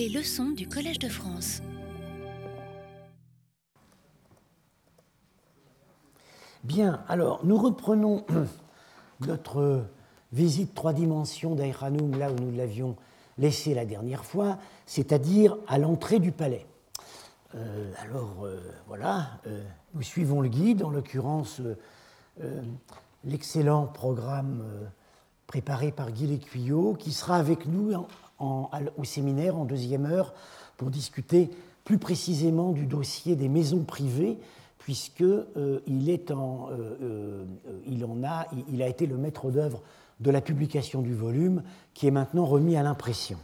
Les leçons du Collège de France. Bien, alors nous reprenons notre visite trois dimensions d'Aïranoum là où nous l'avions laissé la dernière fois, c'est-à-dire à, l'entrée du palais. Euh, alors euh, voilà, euh, nous suivons le guide, en l'occurrence l'excellent programme préparé par Guy Lécuyot, qui sera avec nous au séminaire en deuxième heure pour discuter plus précisément du dossier des maisons privées, puisque il, est en, il, en a, il a été le maître d'œuvre de la publication du volume, qui est maintenant remis à l'impression.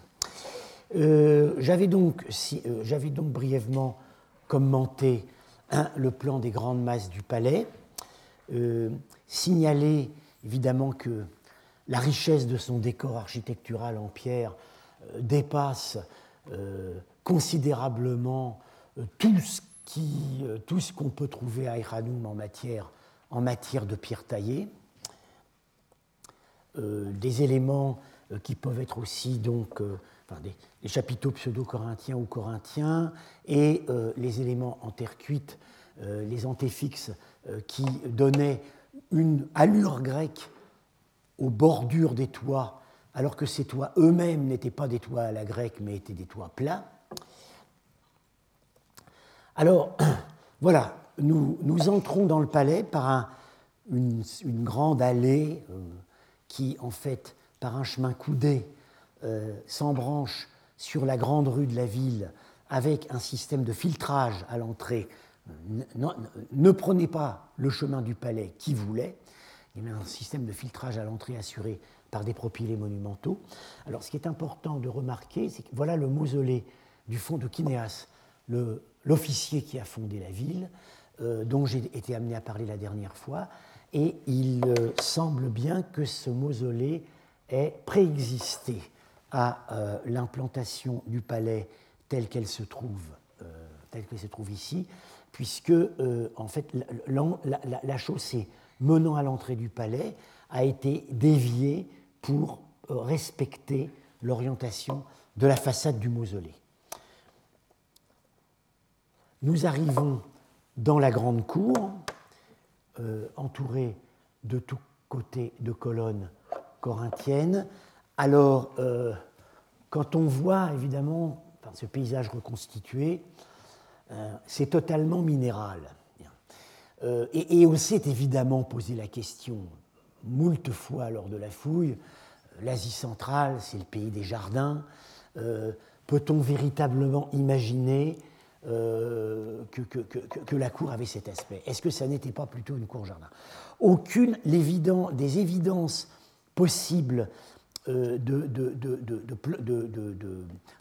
J'avais donc, donc, brièvement commenté le plan des grandes masses du palais, euh, signaler évidemment que la richesse de son décor architectural en pierre euh, dépasse euh, considérablement tout ce qui, tout ce qu'on peut trouver à Iranoum en matière, de pierre taillée. des éléments qui peuvent être aussi donc des, les chapiteaux pseudo-corinthiens ou corinthiens et les éléments en terre cuite, les antéfixes qui donnaient une allure grecque aux bordures des toits, alors que ces toits eux-mêmes n'étaient pas des toits à la grecque, mais étaient des toits plats. Alors, voilà, nous, nous entrons dans le palais par une, grande allée euh, qui, en fait, par un chemin coudé, euh, s'embranche sur la grande rue de la ville avec un système de filtrage à l'entrée ne, prenez pas le chemin du palais qui voulait. Il y a un système de filtrage à l'entrée assuré par des propylés monumentaux. Alors, ce qui est important de remarquer, c'est que voilà le mausolée du fond de Kinéas, l'officier qui a fondé la ville, euh, dont j'ai été amené à parler la dernière fois. Et il euh, semble bien que ce mausolée ait préexisté à euh, l'implantation du palais telle qu'elle se trouve, telle qu'elle se trouve ici, puisque en fait, la, chaussée menant à l'entrée du palais a été déviée pour euh, respecter l'orientation de la façade du mausolée. Nous arrivons dans la grande cour, euh, entourée de tous côtés de colonnes corinthiennes. Alors, quand on voit évidemment ce paysage reconstitué, euh, c'est totalement minéral. Euh, et, on s'est évidemment posé la question moult fois lors de la fouille. L'Asie centrale, c'est le pays des jardins. Euh, peut-on véritablement imaginer que, la cour avait cet aspect? Est-ce que ça n'était pas plutôt une cour-jardin Aucune des évidences possibles de,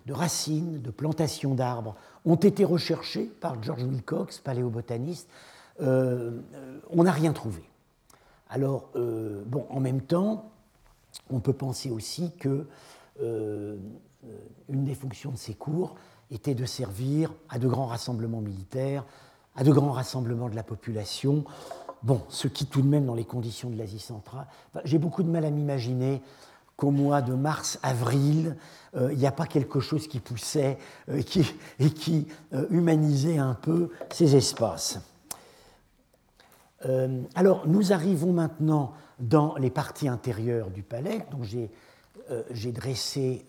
racines, de plantations d'arbres ont été recherchés par George Wilcox, paléobotaniste. Euh, on n'a rien trouvé. Alors, euh, en même temps, on peut penser aussi que euh, une des fonctions de ces cours était de servir à de grands rassemblements militaires, à de grands rassemblements de la population. Bon, ce qui tout de même dans les conditions de l'Asie centrale, j'ai beaucoup de mal à m'imaginer qu'au mois de mars-avril, il n'y a pas quelque chose qui poussait et qui humanisait un peu ces espaces. Alors, nous arrivons maintenant dans les parties intérieures du palais, dont j'ai dressé,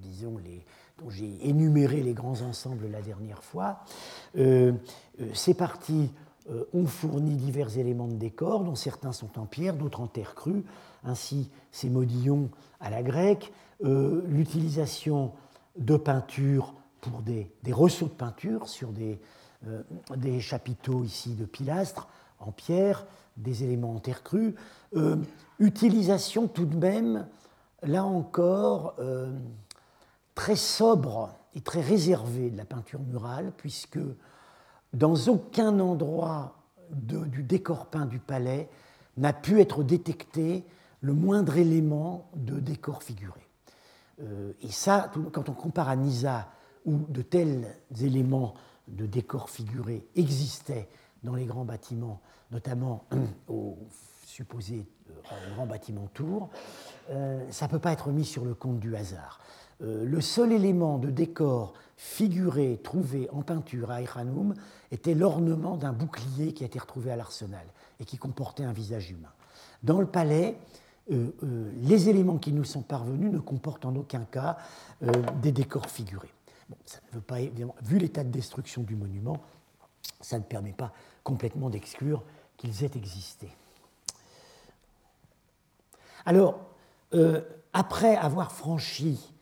disons, les, dont j'ai énuméré les grands ensembles la dernière fois. ces parties ont fourni divers éléments de décor, dont certains sont en pierre, d'autres en terre crue, ainsi ces modillons à la grecque, euh, l'utilisation de peinture pour des, des, de peinture sur euh, des, chapiteaux ici de pilastres en pierre, des éléments en terre crue, euh, utilisation tout de même, là encore, très sobre et très réservée de la peinture murale, puisque dans aucun endroit du décor peint du palais n'a pu être détecté le moindre élément de décor figuré. Euh, et ça, quand on compare à Nisa, où de tels éléments de décor figuré existaient dans les grands bâtiments, notamment au supposé euh, grand bâtiment Tours, euh, ça ne peut pas être mis sur le compte du hasard. le seul élément de décor figuré trouvé en peinture à Eiranoum était l'ornement d'un bouclier qui a été retrouvé à l'arsenal et qui comportait un visage humain. Dans le palais, les éléments qui nous sont parvenus ne comportent en aucun cas des décors figurés. ça ne veut pas, vu l'état de destruction du monument, ça ne permet pas complètement d'exclure qu'ils aient existé. Alors, euh, après avoir franchi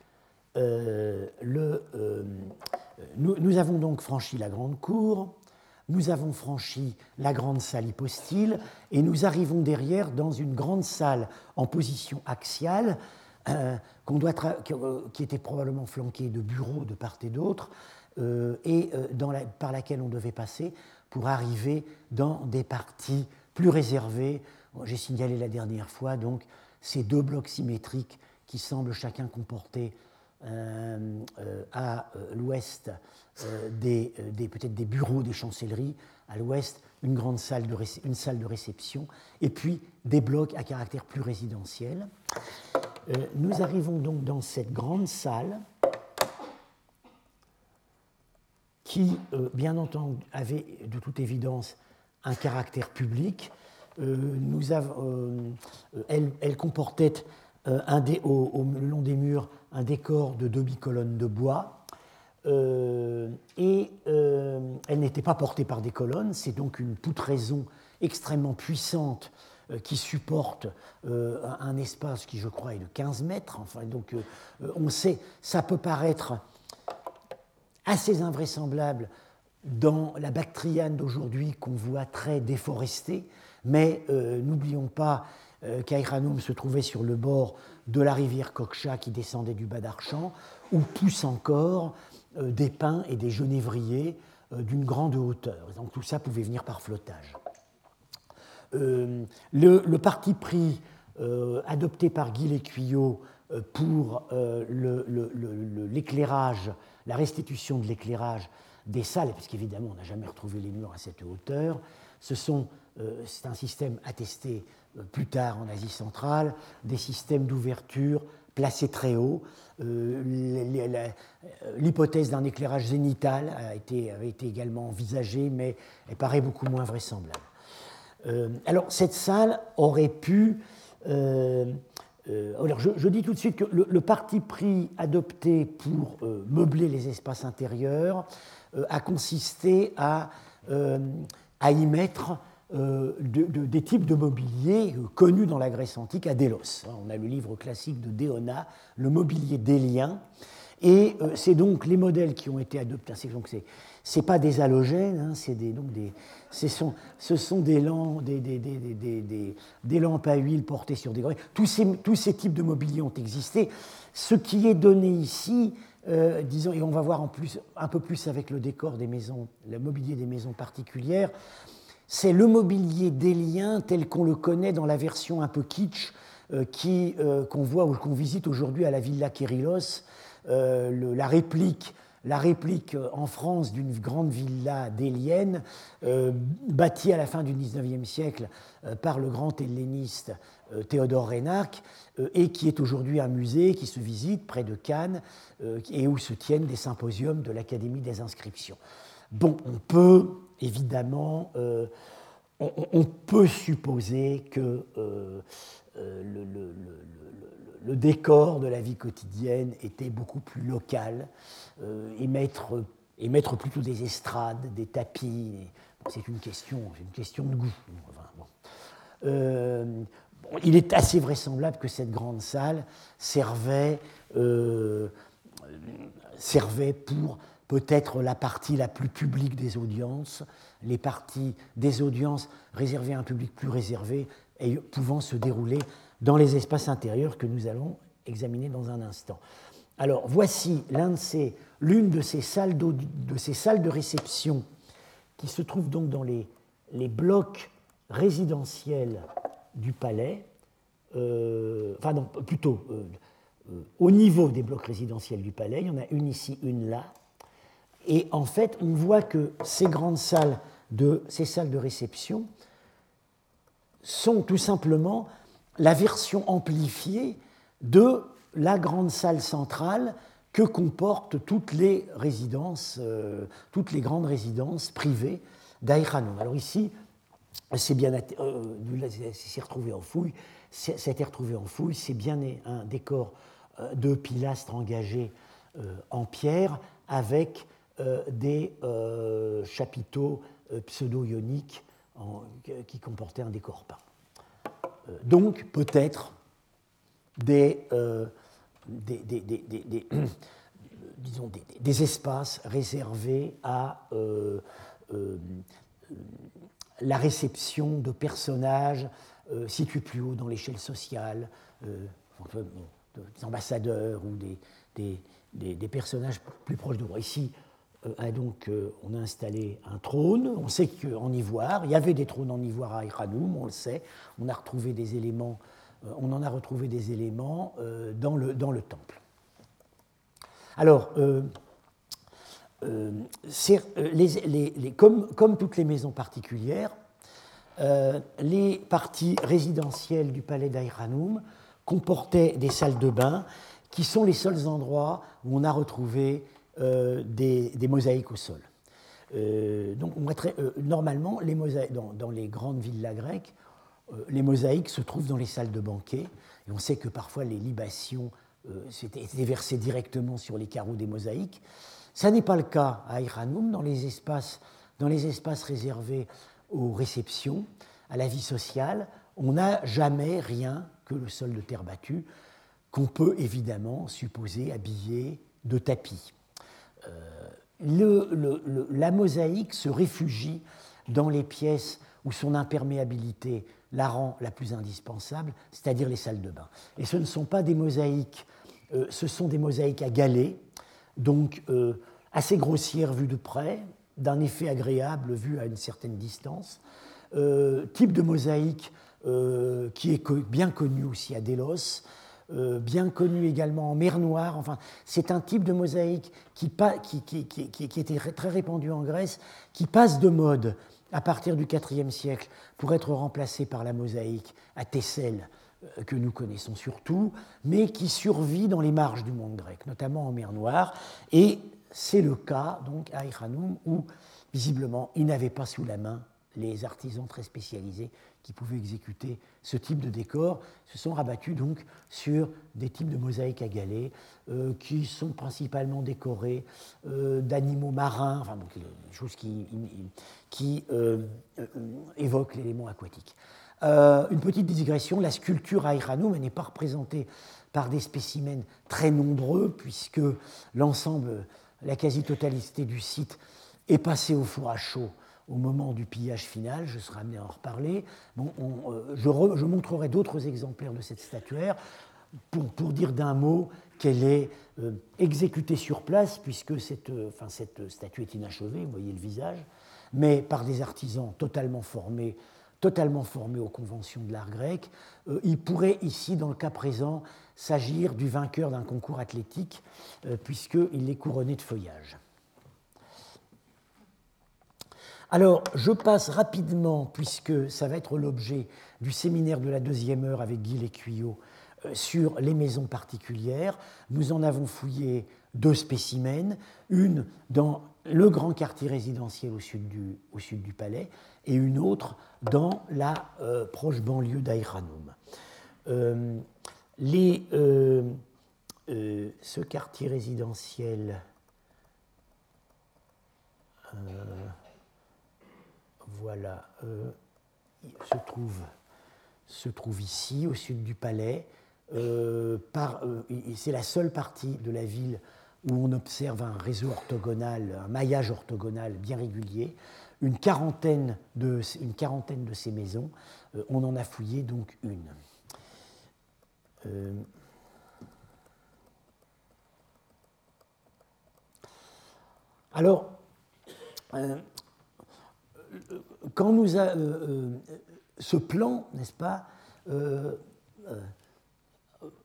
euh, le... Euh, nous, avons donc franchi la grande cour, nous avons franchi la grande salle hypostyle, et nous arrivons derrière dans une grande salle en position axiale, qui était probablement flanquée de bureaux de part et d'autre, et par laquelle on devait passer pour arriver dans des parties plus réservées. J'ai signalé la dernière fois donc ces deux blocs symétriques qui semblent chacun comporter euh, euh, à euh, l'ouest des, peut-être des bureaux des chancelleries, à l'ouest une grande salle de, une salle de réception, et puis des blocs à caractère plus résidentiel. nous arrivons donc dans cette grande salle qui, euh, bien entendu, avait de toute évidence un caractère public. Euh, nous euh, elle, comportait un au, le long des murs un décor de demi-colonnes de bois. et elle n'était pas portée par des colonnes, c'est donc une poutraison extrêmement puissante qui supporte un espace qui, je crois, est de 15 mètres. Enfin, donc, on sait, ça peut paraître assez invraisemblable dans la Bactriane d'aujourd'hui qu'on voit très déforestée, mais euh, n'oublions pas euh, se trouvait sur le bord de la rivière Kokcha qui descendait du bas d'Archamps, où poussent encore euh, des pins et des genévriers euh, d'une grande hauteur. Donc tout ça pouvait venir par flottage. Le, parti pris adopté par Guy Lécuyot pour l'éclairage la restitution de l'éclairage des salles, parce qu'évidemment on n'a jamais retrouvé les murs à cette hauteur, euh, c'est un système attesté euh, plus tard en Asie centrale, des systèmes d'ouverture placés très haut. Euh, l'hypothèse d'un éclairage zénital a été, avait été également envisagée, mais elle paraît beaucoup moins vraisemblable. alors cette salle aurait pu alors je, dis tout de suite que le, parti pris adopté pour euh, meubler les espaces intérieurs euh, a consisté à, à y mettre des types de mobilier connus dans la Grèce antique à Délos. On a le livre classique de Déona, le mobilier délien, et c'est donc les modèles qui ont été adoptés. C'est c'est pas des halogènes, hein, c'est des, donc des, ce sont, ce sont des, lampes, à huile portées sur des. Tous ces, tous ces types de mobilier ont existé. Ce qui est donné ici, euh, disons, et on va voir en plus, un peu plus avec le décor des maisons, le mobilier des maisons particulières, c'est le mobilier des liens tel qu'on le connaît dans la version un peu kitsch euh, euh, qu'on voit ou qu'on visite aujourd'hui à la Villa Kérilos, la réplique la réplique euh, en France d'une grande villa délienne, euh, bâtie à la fin du XIXe siècle euh, par le grand helléniste Théodore Reynac, et qui est aujourd'hui un musée qui se visite près de Cannes et où se tiennent des symposiums de l'Académie des inscriptions. Bon, on peut évidemment, on, peut supposer que le décor de la vie quotidienne était beaucoup plus local euh, et, mettre, et, mettre, plutôt des estrades, des tapis. C'est une question, de goût. Euh, il est assez vraisemblable que cette grande salle servait, euh, servait pour peut-être la partie la plus publique des audiences, les parties des audiences réservées à un public plus réservé et pouvant se dérouler dans les espaces intérieurs que nous allons examiner dans un instant. Alors voici l'une de, ces salles de de réception qui se trouvent donc dans les, les blocs résidentiels du palais, euh, enfin non, plutôt euh, euh, au niveau des blocs résidentiels du palais, il y en a une ici, une là, et en fait on voit que ces grandes salles de, ces salles de réception sont tout simplement la version amplifiée de la grande salle centrale que comportent toutes les résidences, toutes les grandes résidences privées d'Aïranoum. Alors ici, c'est bien, c'est retrouvé en fouille, été retrouvé en fouille, c'est bien un décor de pilastres engagés en pierre avec des chapiteaux pseudo-ioniques qui comportaient un décor peint. Donc peut-être des, espaces réservés à la réception de personnages situés plus haut dans l'échelle sociale, des ambassadeurs ou des, des, personnages plus proches de moi. Ici, euh, donc, euh, on a installé un trône. On sait qu'en ivoire, il y avait des trônes en ivoire à Iranoum, on le sait. On a retrouvé des éléments, euh, on en a retrouvé des éléments dans, le, dans le temple. Alors, comme, comme, toutes les maisons particulières, les parties résidentielles du palais d'Aïranoum comportaient des salles de bain qui sont les seuls endroits où on a retrouvé euh, des, mosaïques au sol. Euh, donc, euh, normalement, dans, les grandes villas grecques, les mosaïques se trouvent dans les salles de banquet. Et on sait que parfois les libations étaient versées directement sur les carreaux des mosaïques. Ça n'est pas le cas à Iranoum, dans les espaces, dans les espaces réservés aux réceptions, à la vie sociale. On n'a jamais rien que le sol de terre battue qu'on peut évidemment supposer habillé de tapis. Euh, la mosaïque se réfugie dans les pièces où son imperméabilité la rend la plus indispensable, c'est-à-dire les salles de bain. Et ce ne sont pas des mosaïques, euh, ce sont des mosaïques à galets, donc euh, assez grossières vues de près, d'un effet agréable vu à une certaine distance, type de mosaïque qui est bien connu aussi à Délos, euh, bien connu également en mer Noire. Enfin, c'est un type de mosaïque qui, était très répandu en Grèce, qui passe de mode à partir du IVe siècle pour être remplacé par la mosaïque à Thessèle, euh, que nous connaissons surtout, mais qui survit dans les marges du monde grec, notamment en mer Noire. Et c'est le cas donc à Iranoum où, visiblement, il n'avait pas sous la main les artisans très spécialisés qui pouvaient exécuter ce type de décor se sont rabattus donc sur des types de mosaïques à galets euh, qui sont principalement décorés euh, d'animaux marins, enfin des choses qui, qui euh, évoquent l'élément aquatique. une petite digression, la sculpture à Iranoum n'est pas représentée par des spécimens très nombreux puisque l'ensemble, la quasi-totalité du site est passée au four à chaud au moment du pillage final, je serai amené à en reparler. Bon, euh, je, montrerai d'autres exemplaires de cette statuaire pour, dire d'un mot qu'elle est euh, exécutée sur place, puisque cette, euh, cette statue est inachevée, vous voyez le visage, mais par des artisans totalement formés, totalement formés aux conventions de l'art grec. il pourrait ici, dans le cas présent, s'agir du vainqueur d'un concours athlétique, puisqu'il est couronné de feuillage. Alors, je passe rapidement, puisque ça va être l'objet du séminaire de la deuxième heure avec Guy Lécuyot euh, sur les maisons particulières. Nous en avons fouillé deux spécimens, une dans le grand quartier résidentiel au sud du, palais et une autre dans la euh, proche banlieue d'Aïranoum. Euh, ce quartier résidentiel voilà, euh, se, trouve, se trouve ici, au sud du palais. Euh, euh, c'est la seule partie de la ville où on observe un réseau orthogonal, un maillage orthogonal bien régulier. Une quarantaine de, une quarantaine de ces maisons, on en a fouillé donc une. alors, quand nous euh, euh, ce plan, n'est-ce pas, euh,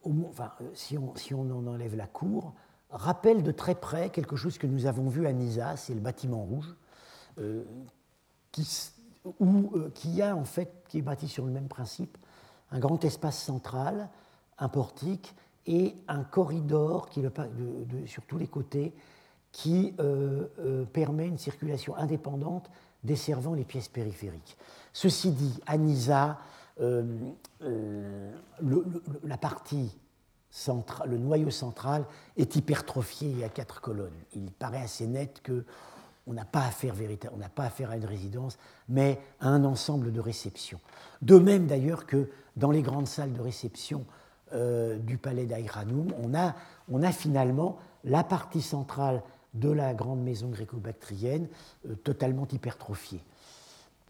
enfin, si, on, si, on, en enlève la cour, rappelle de très près quelque chose que nous avons vu à Nisa, c'est le bâtiment rouge, qui, qui, a en fait, qui est bâti sur le même principe, un grand espace central, un portique, et un corridor qui le, sur tous les côtés qui permet une circulation indépendante desservant les pièces périphériques. Ceci dit, à Nisa, la partie centrale, le noyau central est hypertrophié à quatre colonnes. Il paraît assez net que on n'a pas pas affaire à une résidence, mais à un ensemble de réceptions. De même d'ailleurs que dans les grandes salles de réception euh, du palais d'Aïranoum, on a, on a finalement la partie centrale de la grande maison gréco-bactrienne euh, totalement hypertrophiée.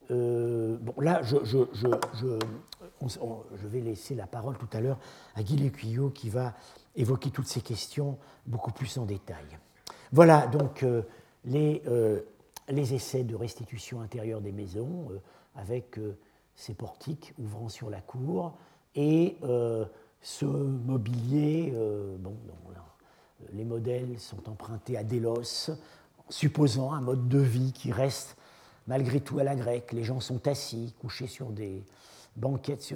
Euh, bon, là, je, vais laisser la parole tout à l'heure à Guy Lécuyot qui va évoquer toutes ces questions beaucoup plus en détail. Voilà donc les, euh, les, essais de restitution intérieure des maisons avec ces portiques ouvrant sur la cour et ce mobilier. bon, les modèles sont empruntés à Délos, supposant un mode de vie qui reste malgré tout à la grecque. Les gens sont assis, couchés sur des banquettes,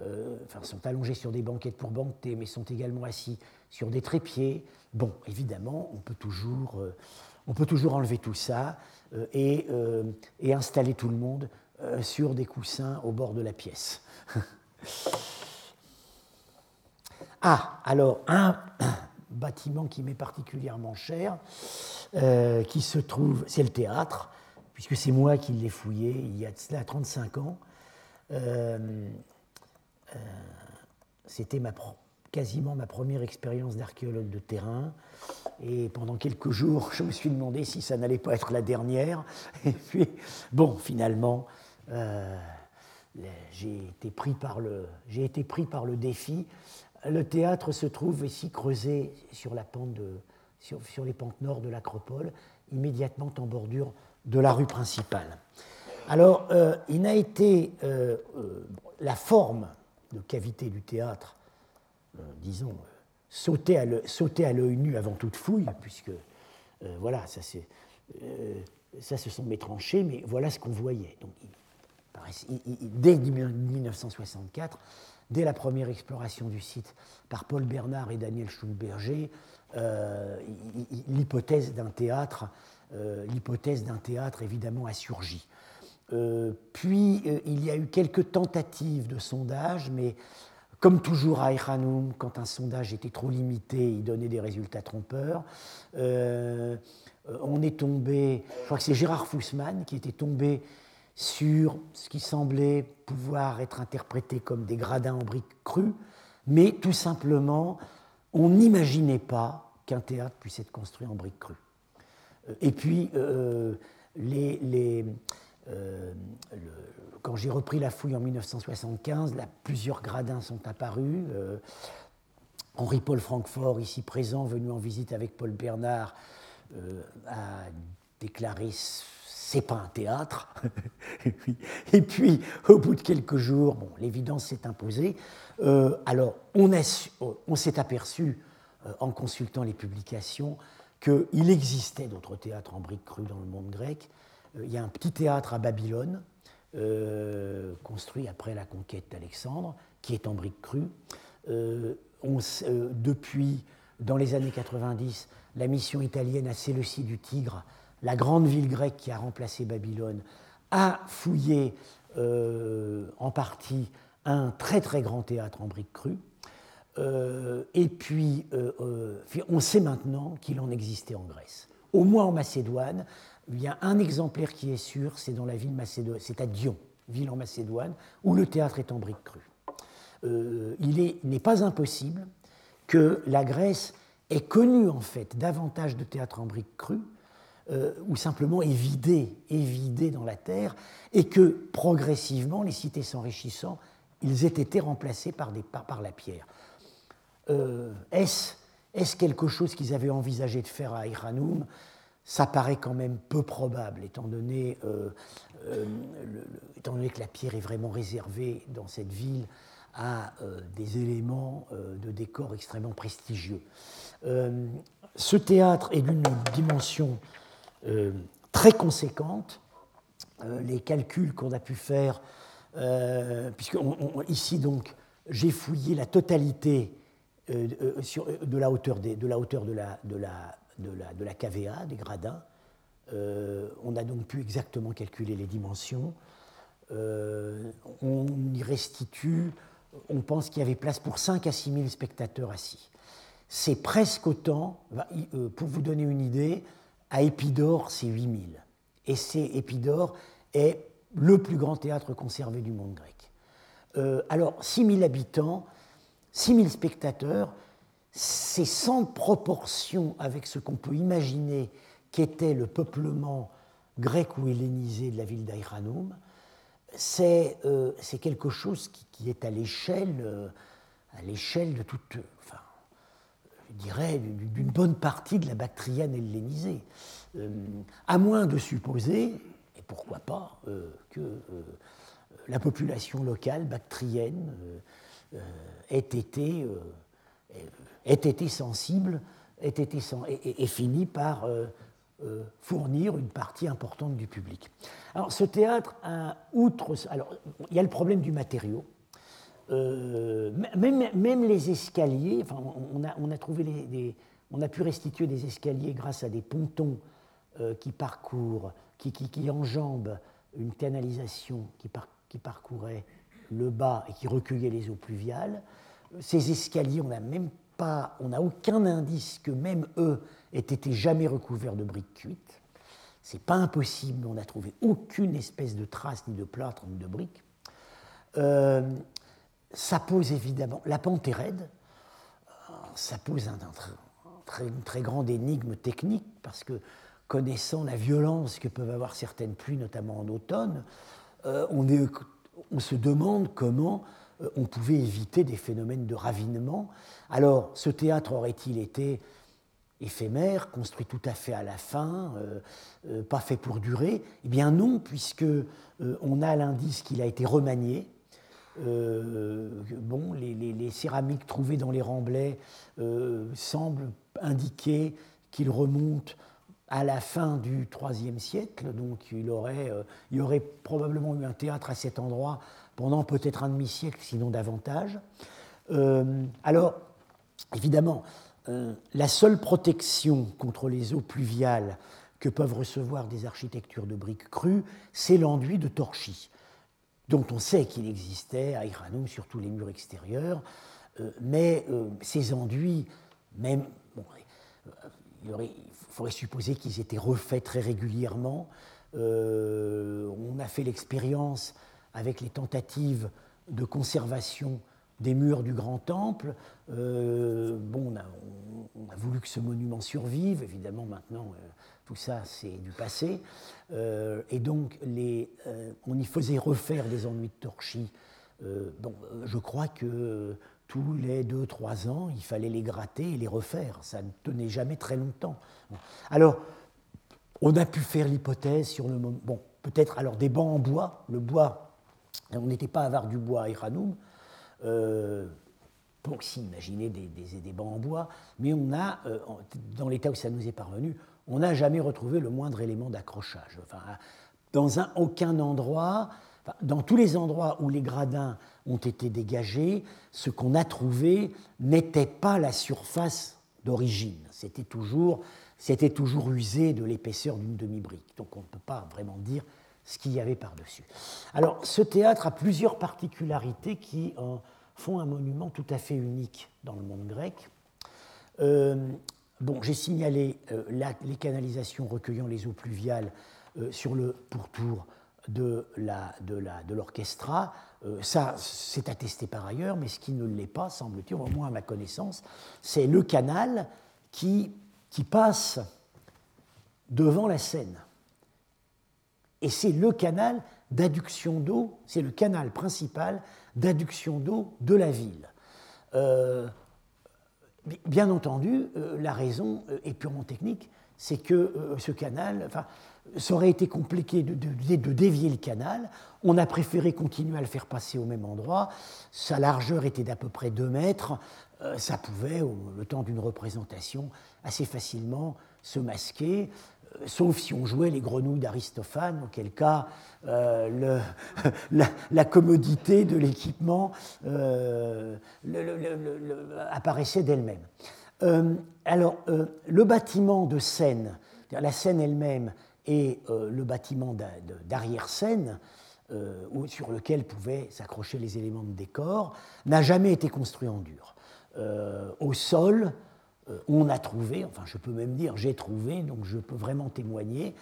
euh, enfin sont allongés sur des banquettes pour banqueter, mais sont également assis sur des trépieds. Bon, évidemment, on peut toujours, euh, on peut toujours enlever tout ça euh, et, et, installer tout le monde sur des coussins au bord de la pièce. ah, alors, un bâtiment qui m'est particulièrement cher, qui se trouve, c'est le théâtre, puisque c'est moi qui l'ai fouillé il y a cela 35 ans. Euh, euh, c'était quasiment ma première expérience d'archéologue de terrain. Et pendant quelques jours, je me suis demandé si ça n'allait pas être la dernière. Et puis, bon, finalement, euh, j'ai été pris par le défi. Le théâtre se trouve ici creusé sur, les pentes nord de l'acropole, immédiatement en bordure de la rue principale. Alors, euh, il n'a été euh, euh, la forme de cavité du théâtre, disons, sauter à l'œil nu avant toute fouille, puisque voilà, ça, ce sont mes tranchées, mais voilà ce qu'on voyait. Donc, dès 1964, dès la première exploration du site par Paul Bernard et Daniel Schulberger, l'hypothèse d'un théâtre euh, l'hypothèse d'un théâtre évidemment a surgi. Euh, puis euh, il y a eu quelques tentatives de sondage, mais comme toujours à Eranum, quand un sondage était trop limité, il donnait des résultats trompeurs. on est tombé, je crois que c'est Gérard Fussman qui était tombé sur ce qui semblait pouvoir être interprété comme des gradins en briques crues, mais tout simplement, on n'imaginait pas qu'un théâtre puisse être construit en briques crues. Et puis, euh, euh, quand j'ai repris la fouille en 1975, là, plusieurs gradins sont apparus. Euh, Henri-Paul Francfort, ici présent, venu en visite avec Paul Bernard, a déclaré c'est pas un théâtre. et, puis, au bout de quelques jours, bon, l'évidence s'est imposée. alors, on, s'est aperçu, en consultant les publications, qu'il existait d'autres théâtres en briques crues dans le monde grec. Euh, il y a un petit théâtre à Babylone, euh, construit après la conquête d'Alexandre, qui est en briques crues. Euh, depuis, dans les années 90, la mission italienne à Séleucie du Tigre, la grande ville grecque qui a remplacé Babylone, a fouillé en partie un très très grand théâtre en briques crues. Euh, et puis, euh, euh, on sait maintenant qu'il en existait en Grèce. Au moins en Macédoine, il y a un exemplaire qui est sûr, c'est dans la ville Macédoine, c'est à Dion, ville en Macédoine, où le théâtre est en briques crues. il n'est pas impossible que la Grèce ait connu en fait davantage de théâtres en briques crues, ou simplement est dans la terre, et que progressivement, les cités s'enrichissant, ils aient été remplacés par, la pierre. Euh, est-ce quelque chose qu'ils avaient envisagé de faire à Iranoum Ça paraît quand même peu probable, euh, euh, étant donné, que la pierre est vraiment réservée dans cette ville à des éléments de décor extrêmement prestigieux. ce théâtre est d'une dimension très conséquente. les calculs qu'on a pu faire, puisque ici donc j'ai fouillé la totalité sur, de la hauteur, de, la, hauteur de, la, de, la, de, la, de la KVA, des gradins. on a donc pu exactement calculer les dimensions. on y restitue, on pense qu'il y avait place pour 5 à 6 000 spectateurs assis. C'est presque autant, pour vous donner une idée, à Épidore, c'est 8 000. Et c'est Épidore est le plus grand théâtre conservé du monde grec. Euh, alors, 6 000 habitants, 6 000 spectateurs, c'est sans proportion avec ce qu'on peut imaginer qu'était le peuplement grec ou hellénisé de la ville d'Aïranoum. C'est euh, quelque chose qui, est à l'échelle euh, à l'échelle de toute, je dirais, d'une bonne partie de la Bactriane hellénisée. à moins de supposer, et pourquoi pas, que la population locale bactrienne euh, euh, ait, été, euh, été sensible été et, finit par fournir une partie importante du public. Alors ce théâtre, outre, alors il y a le problème du matériau. Même, même, les escaliers, enfin, on, a, trouvé des, on a pu restituer des escaliers grâce à des pontons qui parcourent, qui, qui, qui, enjambent une canalisation qui, par, qui parcourait le bas et qui recueillait les eaux pluviales. Ces escaliers, on n'a même pas, on n'a aucun indice que même eux aient été jamais recouverts de briques cuites. C'est pas impossible, on n'a trouvé aucune espèce de trace ni de plâtre ni de briques. Euh, ça pose évidemment, la pente raide, ça pose un, très, une très grande énigme technique parce que connaissant la violence que peuvent avoir certaines pluies, notamment en automne, euh, on, se demande comment euh, on pouvait éviter des phénomènes de ravinement. Alors, ce théâtre aurait-il été éphémère, construit tout à fait à la fin, euh, pas fait pour durer? Eh bien non, puisque on a l'indice qu'il a été remanié. Bon, les, céramiques trouvées dans les remblais semblent indiquer qu'il remonte à la fin du IIIe siècle, donc il, aurait, euh, y aurait probablement eu un théâtre à cet endroit pendant peut-être un demi-siècle, sinon davantage. Euh, alors, évidemment, euh, la seule protection contre les eaux pluviales que peuvent recevoir des architectures de briques crues, c'est l'enduit de torchis, dont on sait qu'il existait à Iranoum sur tous les murs extérieurs, mais ces enduits, même, bon, il, faudrait supposer qu'ils étaient refaits très régulièrement. Euh, on a fait l'expérience avec les tentatives de conservation des murs du Grand Temple. Euh, bon, on a, voulu que ce monument survive, évidemment maintenant euh, tout ça c'est du passé. et donc on y faisait refaire des ennuis de torchis. bon, je crois que tous les 2-3 ans, il fallait les gratter et les refaire. Ça ne tenait jamais très longtemps. Alors, on a pu faire l'hypothèse sur le moment. Bon, peut-être alors des bancs en bois. Le bois, on n'était pas avare du bois à Iranoum. Euh, pour s'imaginer des, des, bancs en bois, mais on a, euh, dans l'état où ça nous est parvenu, on n'a jamais retrouvé le moindre élément d'accrochage. Enfin, dans un, aucun endroit, dans tous les endroits où les gradins ont été dégagés, ce qu'on a trouvé n'était pas la surface d'origine. C'était toujours, c'était toujours usé de l'épaisseur d'une demi-brique. Donc on ne peut pas vraiment dire ce qu'il y avait par-dessus. Alors ce théâtre a plusieurs particularités qui en font un monument tout à fait unique dans le monde grec. Euh, bon, j'ai signalé euh, les canalisations recueillant les eaux pluviales euh, sur le pourtour de l'orchestra. Euh, ça, c'est attesté par ailleurs, mais ce qui ne l'est pas, semble-t-il, au moins à ma connaissance, c'est le canal qui, passe devant la Seine. Et c'est le canal d'adduction d'eau, c'est le canal principal d'adduction d'eau de la ville. Euh, bien entendu, euh, la raison est purement technique, c'est que ce canal, enfin, ça aurait été compliqué de, dévier le canal. On a préféré continuer à le faire passer au même endroit. Sa largeur était d'à peu près 2 mètres. Euh, ça pouvait, au, le temps d'une représentation, assez facilement se masquer. Sauf si on jouait les grenouilles d'Aristophane, auquel cas le, la, commodité de l'équipement apparaissait d'elle-même. alors, le bâtiment de scène, la scène elle-même et le bâtiment d'arrière-scène, sur lequel pouvaient s'accrocher les éléments de décor, n'a jamais été construit en dur. au sol, euh, on a trouvé, enfin je peux même dire j'ai trouvé, donc je peux vraiment témoigner,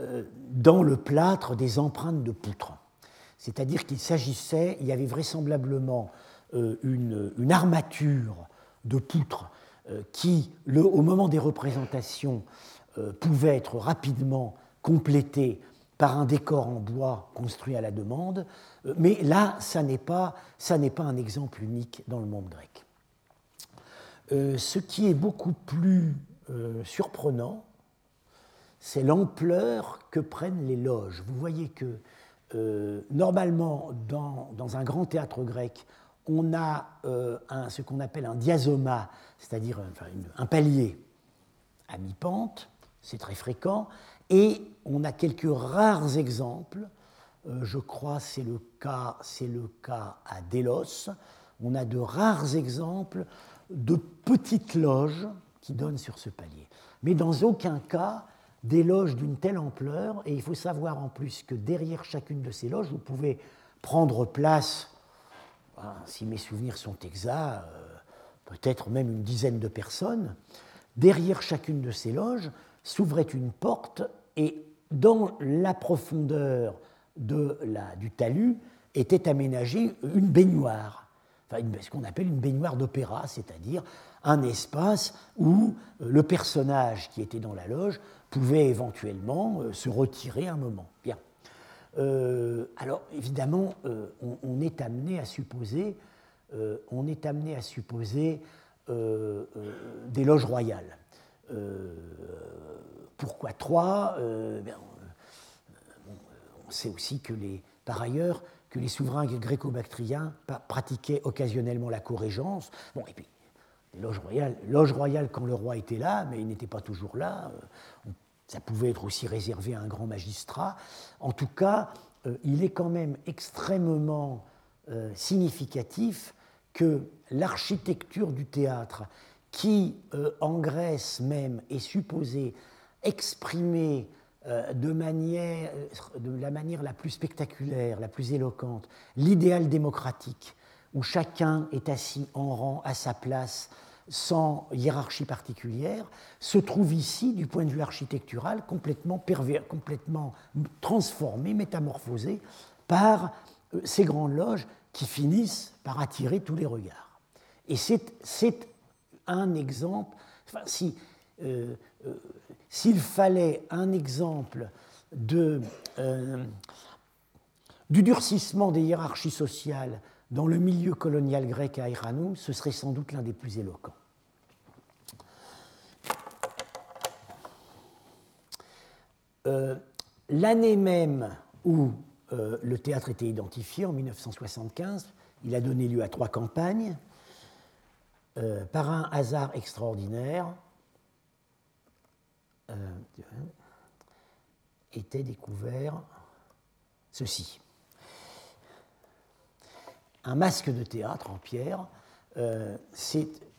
euh, dans le plâtre des empreintes de poutres. C'est-à-dire qu'il s'agissait, il y avait vraisemblablement euh, une, armature de poutres qui, au moment des représentations, pouvait être rapidement complétée par un décor en bois construit à la demande, mais là, ça n'est pas, pas un exemple unique dans le monde grec. Euh, ce qui est beaucoup plus euh, surprenant, c'est l'ampleur que prennent les loges. Vous voyez que euh, normalement, dans, un grand théâtre grec, on a ce qu'on appelle un diasoma, c'est-à-dire un palier à mi-pente, c'est très fréquent, et on a quelques rares exemples. je crois c'est le cas, c'est le cas à Délos. On a de rares exemples de petites loges qui donnent sur ce palier. Mais dans aucun cas des loges d'une telle ampleur, et il faut savoir en plus que derrière chacune de ces loges, vous pouvez prendre place, hein, si mes souvenirs sont exacts, euh, peut-être même une dizaine de personnes. Derrière chacune de ces loges s'ouvrait une porte, et dans la profondeur du talus était aménagée une baignoire ce qu'on appelle une baignoire d'opéra, c'est-à-dire un espace où euh, le personnage qui était dans la loge pouvait éventuellement euh, se retirer un moment. Bien. Euh, alors évidemment, on, est amené à supposer, des loges royales. pourquoi trois? Ben, On sait aussi que les, par ailleurs, que les souverains gréco-bactriens pratiquaient occasionnellement la co-régence. Bon, et puis, loge royale, loge royale quand le roi était là, mais il n'était pas toujours là. Euh, ça pouvait être aussi réservé à un grand magistrat. En tout cas, euh, il est quand même extrêmement euh, significatif que l'architecture du théâtre, qui en Grèce même est supposée exprimer de, manière, de la manière la plus spectaculaire, la plus éloquente, l'idéal démocratique, où chacun est assis en rang à sa place sans hiérarchie particulière, se trouve ici, du point de vue architectural, complètement, pervers, complètement transformé, métamorphosé par euh, ces grandes loges qui finissent par attirer tous les regards. Et c'est un exemple, enfin, si, euh, s'il fallait un exemple euh, du durcissement des hiérarchies sociales dans le milieu colonial grec à Iranoum, ce serait sans doute l'un des plus éloquents. Euh, l'année même où euh, le théâtre était identifié, en 1975, il a donné lieu à trois campagnes. par un hasard extraordinaire, euh, était découvert ceci. Un masque de théâtre en pierre, euh,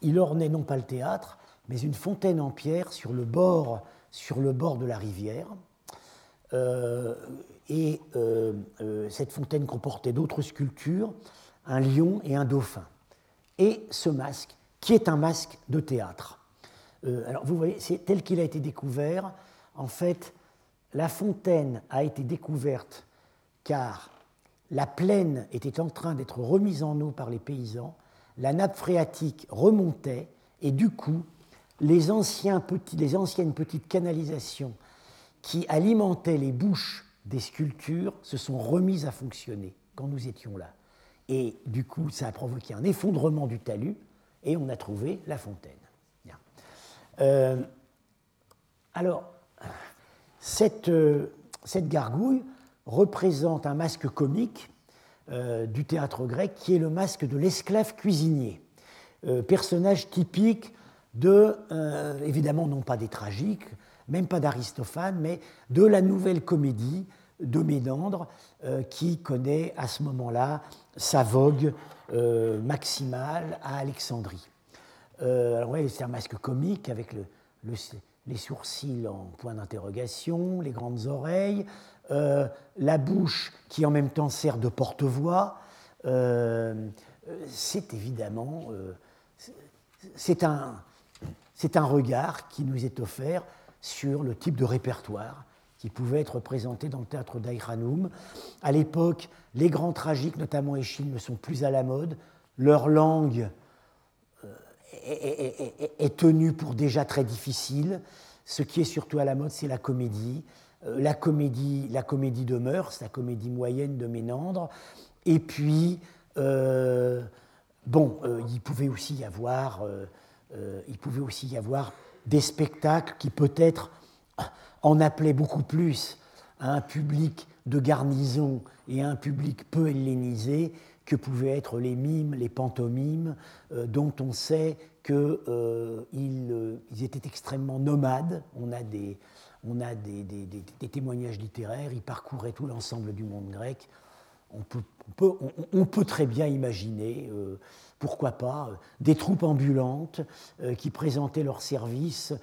il ornait non pas le théâtre, mais une fontaine en pierre sur le bord, de la rivière. Euh, et cette fontaine comportait d'autres sculptures, un lion et un dauphin. Et ce masque, qui est un masque de théâtre. Euh, alors vous voyez, c'est tel qu'il a été découvert. En fait, la fontaine a été découverte car la plaine était en train d'être remise en eau par les paysans, la nappe phréatique remontait et du coup, les, anciens les anciennes petites canalisations qui alimentaient les bouches des sculptures se sont remises à fonctionner quand nous étions là. Et du coup, ça a provoqué un effondrement du talus et on a trouvé la fontaine. Euh, alors, cette, euh, cette, gargouille représente un masque comique euh, du théâtre grec qui est le masque de l'esclave cuisinier, personnage typique de, évidemment non pas des tragiques, même pas d'Aristophane, mais de la nouvelle comédie de Ménandre, qui connaît à ce moment-là sa vogue maximale à Alexandrie. Alors, ouais, c'est un masque comique avec le, les sourcils en point d'interrogation, les grandes oreilles, la bouche qui en même temps sert de porte-voix. c'est évidemment c'est un, un, regard qui nous est offert sur le type de répertoire qui pouvait être présenté dans le théâtre d'Aïranoum. À l'époque, les grands tragiques, notamment Échille, ne sont plus à la mode. Leur langue euh, est, tenue pour déjà très difficile. Ce qui est surtout à la mode, c'est la comédie. Euh, la comédie, la comédie de mœurs, la comédie moyenne de Ménandre. Et puis, euh, Bon, euh, il, pouvait aussi y avoir, il pouvait aussi y avoir des spectacles qui peut-être en appelaient beaucoup plus à un public de garnison et à un public peu hellénisé que pouvaient être les mimes, les pantomimes, dont on sait qu'ils ils étaient extrêmement nomades. On a, des, on a des, des témoignages littéraires, ils parcouraient tout l'ensemble du monde grec on peut, très bien imaginer, euh, pourquoi pas, des troupes ambulantes euh, qui présentaient leurs services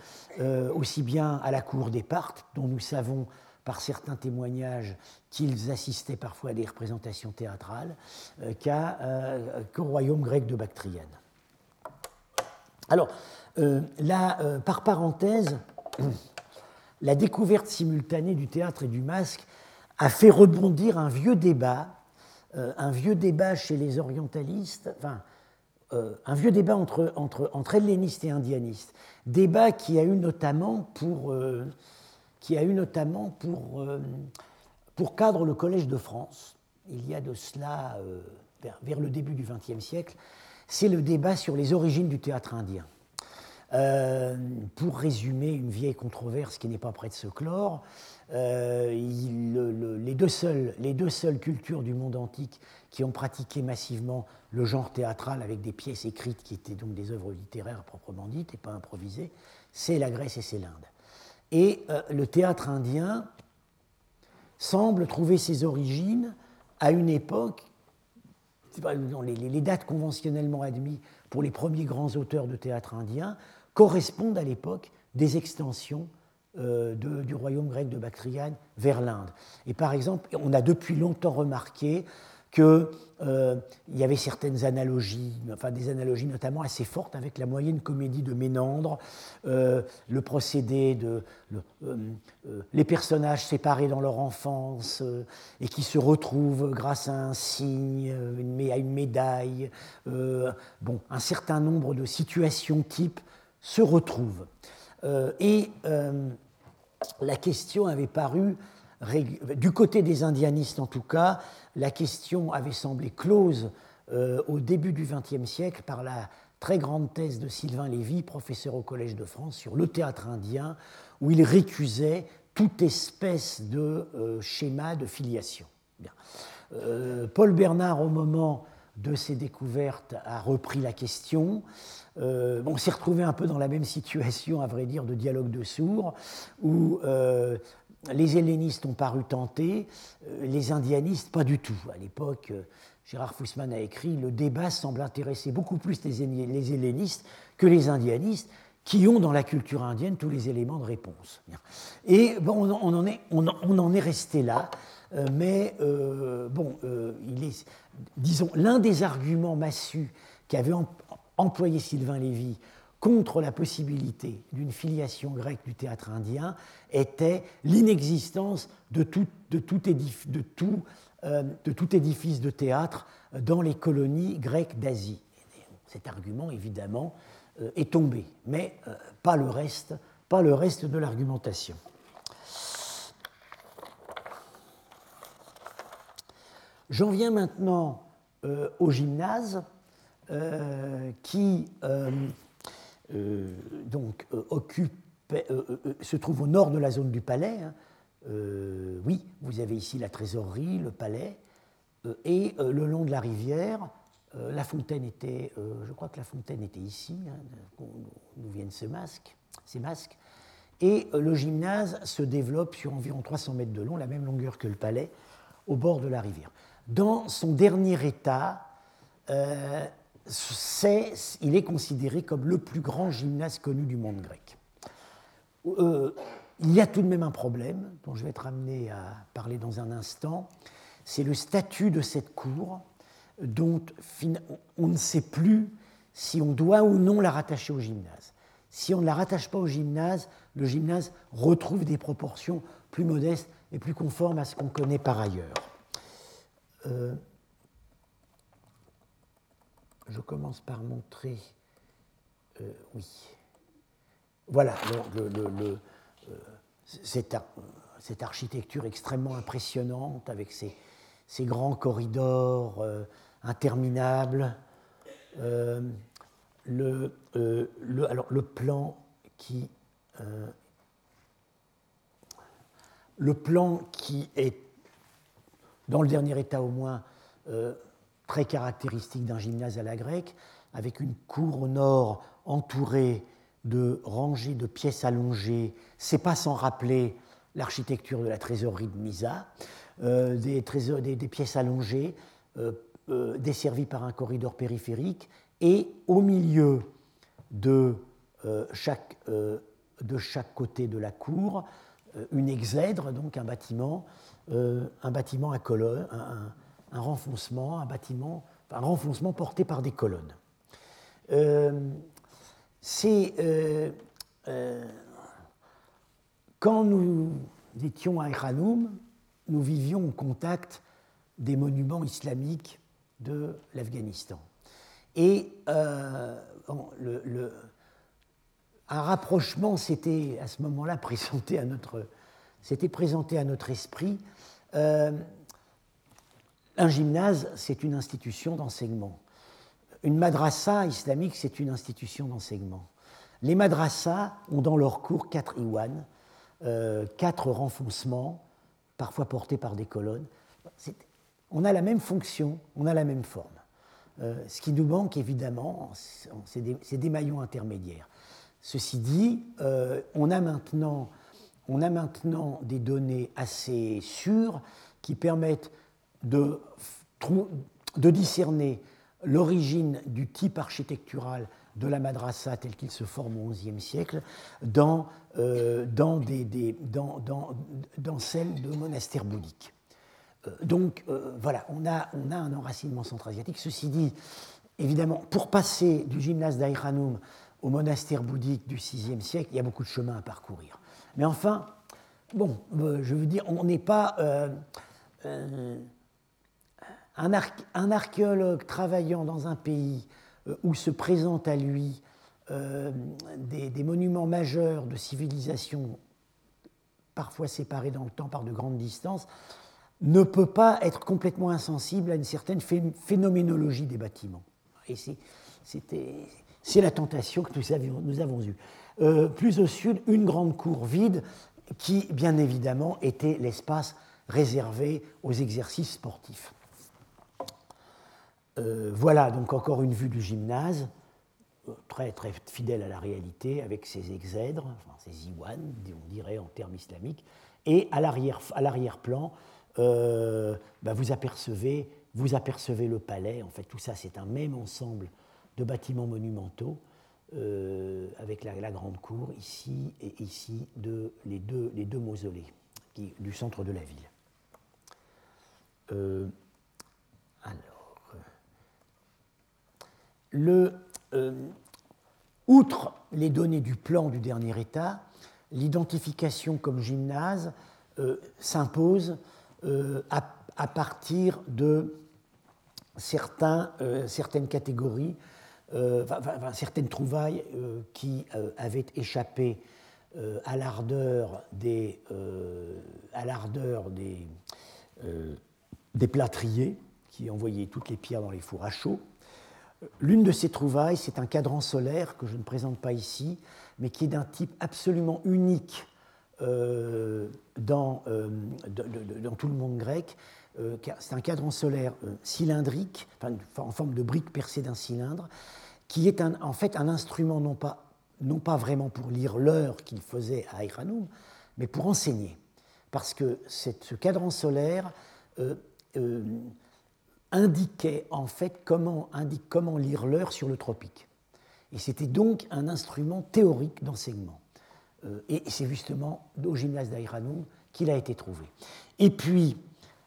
euh, aussi bien à la cour des Parthes, dont nous savons par certains témoignages qu'ils assistaient parfois à des représentations théâtrales, qu'au royaume grec de Bactriane. Alors, là, par parenthèse, la découverte simultanée du théâtre et du masque a fait rebondir un vieux débat euh, un vieux débat chez les orientalistes, enfin, euh, un vieux débat entre, entre, hellénistes et indianistes, débat qui a eu notamment pour, euh, qui a eu notamment pour, pour cadre le Collège de France, il y a de cela vers, vers, le début du XXe siècle, c'est le débat sur les origines du théâtre indien. pour résumer une vieille controverse qui n'est pas près de se clore, euh, les, deux seules, les deux seules cultures du monde antique qui ont pratiqué massivement le genre théâtral avec des pièces écrites qui étaient donc des œuvres littéraires proprement dites et pas improvisées, c'est la Grèce et c'est l'Inde. Et euh, le théâtre indien semble trouver ses origines à une époque, les, dates conventionnellement admises pour les premiers grands auteurs de théâtre indien correspondent à l'époque des extensions euh, du royaume grec de Bactriane vers l'Inde. Et par exemple, on a depuis longtemps remarqué qu'il euh, y avait certaines analogies, enfin des analogies notamment assez fortes avec la moyenne comédie de Ménandre, euh, le procédé de les personnages séparés dans leur enfance et qui se retrouvent grâce à un signe, à une médaille. bon, un certain nombre de situations types se retrouvent. et la question avait paru, du côté des indianistes en tout cas, la question avait semblé close euh, au début du XXe siècle par la très grande thèse de Sylvain Lévy, professeur au Collège de France, sur le théâtre indien, où il récusait toute espèce de euh, schéma de filiation. Euh, Paul Bernard, au moment de ses découvertes, a repris la question. On s'est retrouvé un peu dans la même situation, à vrai dire, de dialogue de sourds, où les hellénistes ont paru tentés, euh, les indianistes pas du tout. À l'époque, Gérard Fussman a écrit Le débat semble intéresser beaucoup plus les, hellénistes que les indianistes, qui ont dans la culture indienne tous les éléments de réponse. Et bon, on, en, est, resté là, mais bon, il est, disons, l'un des arguments massus qu'avait employé Sylvain Lévy contre la possibilité d'une filiation grecque du théâtre indien était l'inexistence de tout, de, tout de, tout, euh, de tout, édifice de théâtre dans les colonies grecques d'Asie. Cet argument, évidemment, euh, est tombé, mais euh, pas, le reste, pas le reste de l'argumentation. J'en viens maintenant au gymnase. Qui donc, occupe, se trouve au nord de la zone du palais. Hein. oui, vous avez ici la trésorerie, le palais, et le long de la rivière, la fontaine était, je crois que la fontaine était ici, hein, d'où viennent ces masques, ces masques. Et le gymnase se développe sur environ 300 mètres de long, la même longueur que le palais, au bord de la rivière. Dans son dernier état, euh, il est considéré comme le plus grand gymnase connu du monde grec. Euh, il y a tout de même un problème, dont je vais être amené à parler dans un instant, c'est le statut de cette cour, dont on ne sait plus si on doit ou non la rattacher au gymnase. Si on ne la rattache pas au gymnase, le gymnase retrouve des proportions plus modestes et plus conformes à ce qu'on connaît par ailleurs. Euh, je commence par montrer. Euh, oui. Voilà euh, cette, architecture extrêmement impressionnante avec ces, grands corridors euh, interminables. le plan qui. le plan qui est, dans le dernier état au moins, très caractéristique d'un gymnase à la grecque, avec une cour au nord entourée de rangées de pièces allongées. C'est pas sans rappeler l'architecture de la trésorerie de Misa, euh, des, pièces allongées euh, euh, desservies par un corridor périphérique, et au milieu de, chaque, côté de la cour, une exèdre, donc un bâtiment, un bâtiment à colonne, un, un renfoncement, un bâtiment, un renfoncement porté par des colonnes. Euh, c'est euh, euh, quand nous étions à Iranoum, nous vivions au contact des monuments islamiques de l'Afghanistan. Et un rapprochement s'était à ce moment-là présenté à notre, présenté à notre esprit. Un gymnase, c'est une institution d'enseignement. Une madrasa islamique, c'est une institution d'enseignement. Les madrasas ont dans leur cours quatre iwan, euh, quatre renfoncements, parfois portés par des colonnes. On a la même fonction, on a la même forme. Euh, ce qui nous manque, évidemment, c'est des, maillons intermédiaires. Ceci dit, euh, on, a maintenant, on a maintenant des données assez sûres qui permettent de, discerner l'origine du type architectural de la madrasa tel qu'il se forme au XIe siècle dans, euh, dans, des, des, dans, dans, celle de monastères bouddhiques. Euh, donc euh, voilà, on a, on a un enracinement centra-asiatique. Ceci dit, évidemment, pour passer du gymnase d'Aïranoum au monastère bouddhique du VIe siècle, il y a beaucoup de chemin à parcourir. Mais enfin, bon, je veux dire, on n'est pas un, archéologue travaillant dans un pays euh, où se présentent à lui euh, des, monuments majeurs de civilisation, parfois séparés dans le temps par de grandes distances, ne peut pas être complètement insensible à une certaine phénoménologie des bâtiments. Et c'est la tentation que nous, avons eue. Euh, plus au sud, une grande cour vide qui, bien évidemment, était l'espace réservé aux exercices sportifs. Euh, voilà donc encore une vue du gymnase, euh, très, très fidèle à la réalité, avec ses exèdres, enfin ses iwan, on dirait en termes islamiques, et à l'arrière-plan, euh, bah, vous, apercevez, vous apercevez le palais, en fait tout ça c'est un même ensemble de bâtiments monumentaux, avec la, grande cour ici et ici, de, les, deux, mausolées du centre de la ville. alors, euh, outre les données du plan du dernier état, l'identification comme gymnase euh, s'impose euh, à, partir de certaines catégories, certaines trouvailles qui avaient échappé à l'ardeur des, à l'ardeur des, des plâtriers qui envoyaient toutes les pierres dans les fours à chaud. L'une de ces trouvailles, c'est un cadran solaire que je ne présente pas ici, mais qui est d'un type absolument unique euh, dans, euh, dans, tout le monde grec. Euh, c'est un cadran solaire cylindrique, en forme de brique percée d'un cylindre, qui est en fait un instrument non pas non pas vraiment pour lire l'heure qu'il faisait à Iranoum, mais pour enseigner. Parce que ce cadran solaire indiquait en fait comment, indique comment lire l'heure sur le tropique. Et c'était donc un instrument théorique d'enseignement. Euh, et c'est justement au gymnase d'Aïranoum qu'il a été trouvé. Et puis,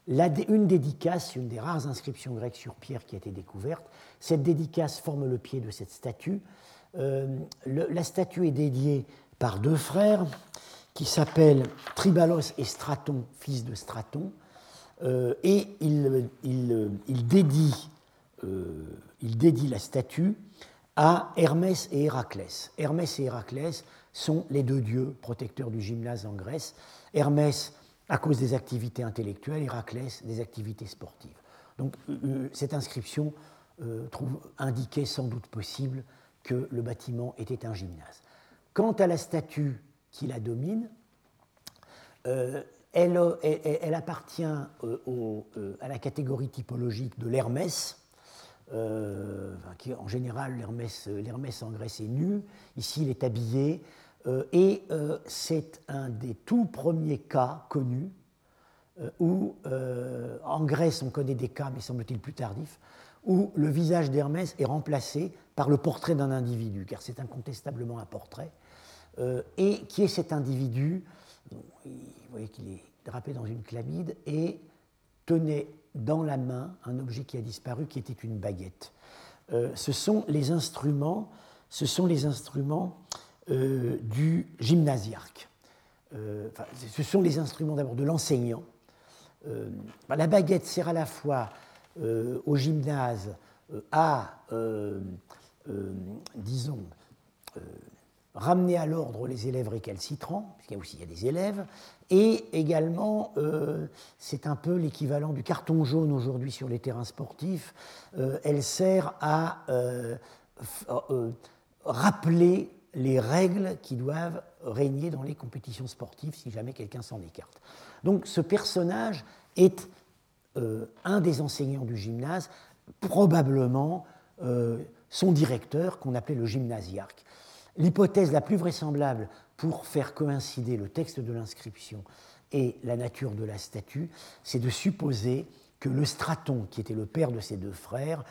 une dédicace, une des rares inscriptions grecques sur pierre qui a été découverte, cette dédicace forme le pied de cette statue. Euh, la statue est dédiée par deux frères qui s'appellent Tribalos et Straton, fils de Straton, et il, il, dédie, la statue à Hermès et Héraclès. Hermès et Héraclès sont les deux dieux protecteurs du gymnase en Grèce. Hermès à cause des activités intellectuelles, Héraclès des activités sportives. Donc euh, euh, cette inscription euh, trouve, indiquait sans doute possible que le bâtiment était un gymnase. Quant à la statue qui la domine, elle, elle, appartient à la catégorie typologique de l'Hermès, euh, qui, en général, l'Hermès en Grèce est nu. Ici, il est habillé. Euh, et euh, c'est un des tout premiers cas connus où, en Grèce, on connaît des cas, mais semble-t-il plus tardifs, où le visage d'Hermès est remplacé par le portrait d'un individu, car c'est incontestablement un portrait. et qui est cet individu Vous voyez qu'il est drapé dans une chlamide et tenait dans la main un objet qui a disparu, qui était une baguette. Euh, ce sont les instruments, ce sont les instruments euh, du gymnasiarque. Euh, ce sont les instruments d'abord de l'enseignant. Bah, la baguette sert à la fois au gymnase à, disons, ramener à l'ordre les élèves récalcitrants, puisqu'il y a aussi des élèves, et également, euh, c'est un peu l'équivalent du carton jaune aujourd'hui sur les terrains sportifs, euh, elle sert à euh, rappeler les règles qui doivent régner dans les compétitions sportives si jamais quelqu'un s'en écarte. Donc ce personnage est un des enseignants du gymnase, probablement son directeur qu'on appelait le gymnasiarque. L'hypothèse la plus vraisemblable pour faire coïncider le texte de l'inscription et la nature de la statue, c'est de supposer que le Straton, qui était le père de ses deux frères,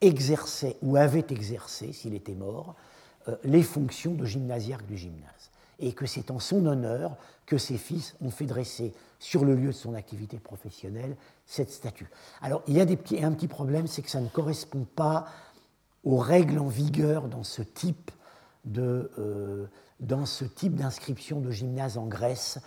exerçait ou avait exercé, s'il était mort, euh, les fonctions de gymnasiarque du gymnase. Et que c'est en son honneur que ses fils ont fait dresser sur le lieu de son activité professionnelle cette statue. Alors il y a un petit problème, c'est que ça ne correspond pas aux règles en vigueur dans ce type euh, dans ce type d'inscription de gymnase en Grèce,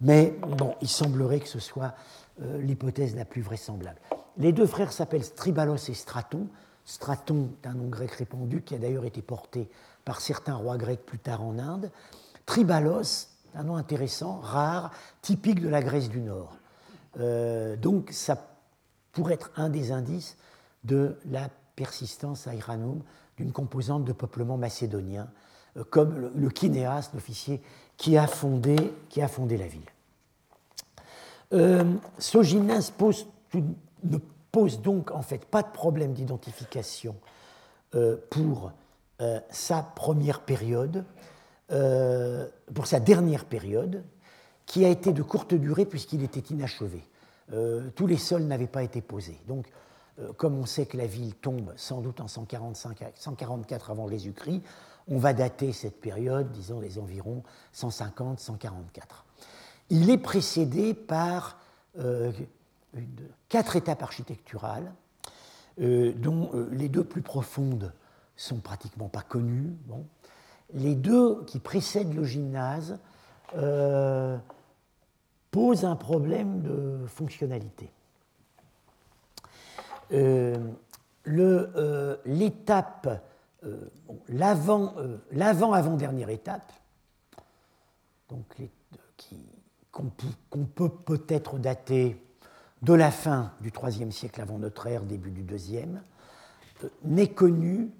mais bon, il semblerait que ce soit euh, l'hypothèse la plus vraisemblable. Les deux frères s'appellent Stribalos et Straton. Straton est un nom grec répandu qui a d'ailleurs été porté par certains rois grecs plus tard en Inde. Tribalos, un nom intéressant, rare, typique de la Grèce du Nord. Euh, donc ça pourrait être un des indices de la persistance à Iranum d'une composante de peuplement macédonien comme le, Kinéas, l'officier qui a fondé, la ville. Euh, gymnase ne pose donc en fait pas de problème d'identification euh, pour sa première période, pour sa dernière période, qui a été de courte durée puisqu'il était inachevé. tous les sols n'avaient pas été posés. Donc, comme on sait que la ville tombe sans doute en 145, 144 avant Jésus-Christ, on va dater cette période, disons, des environs 150-144. Il est précédé par euh, quatre étapes architecturales, euh, dont euh, les deux plus profondes sont pratiquement pas connues. Les deux qui précèdent le gymnase posent un problème de fonctionnalité. L'étape euh, euh, l'avant-avant-dernière étape, donc qu'on peut peut-être dater de la fin du IIIe siècle avant notre ère, début du IIe, euh, n'est connue,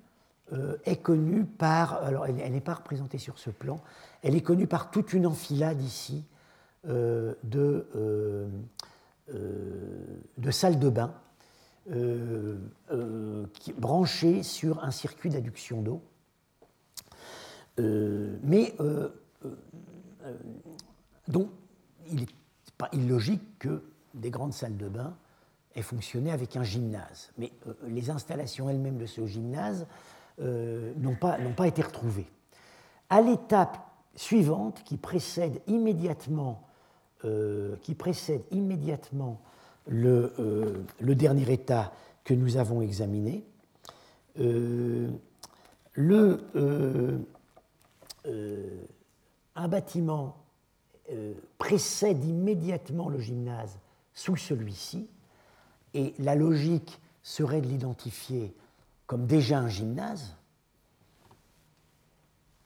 est connue par, elle n'est pas représentée sur ce plan, elle est connue par toute une enfilade ici de, de salles de bain euh, euh, branché sur un circuit d'adduction d'eau. mais donc, il n'est pas illogique que des grandes salles de bain aient fonctionné avec un gymnase. Mais les installations elles-mêmes de ce gymnase n'ont pas, pas été retrouvées. À l'étape suivante, qui précède immédiatement, qui précède immédiatement le, le, dernier état que nous avons examiné, euh, le, euh, euh, un bâtiment précède immédiatement le gymnase sous celui-ci, et la logique serait de l'identifier comme déjà un gymnase,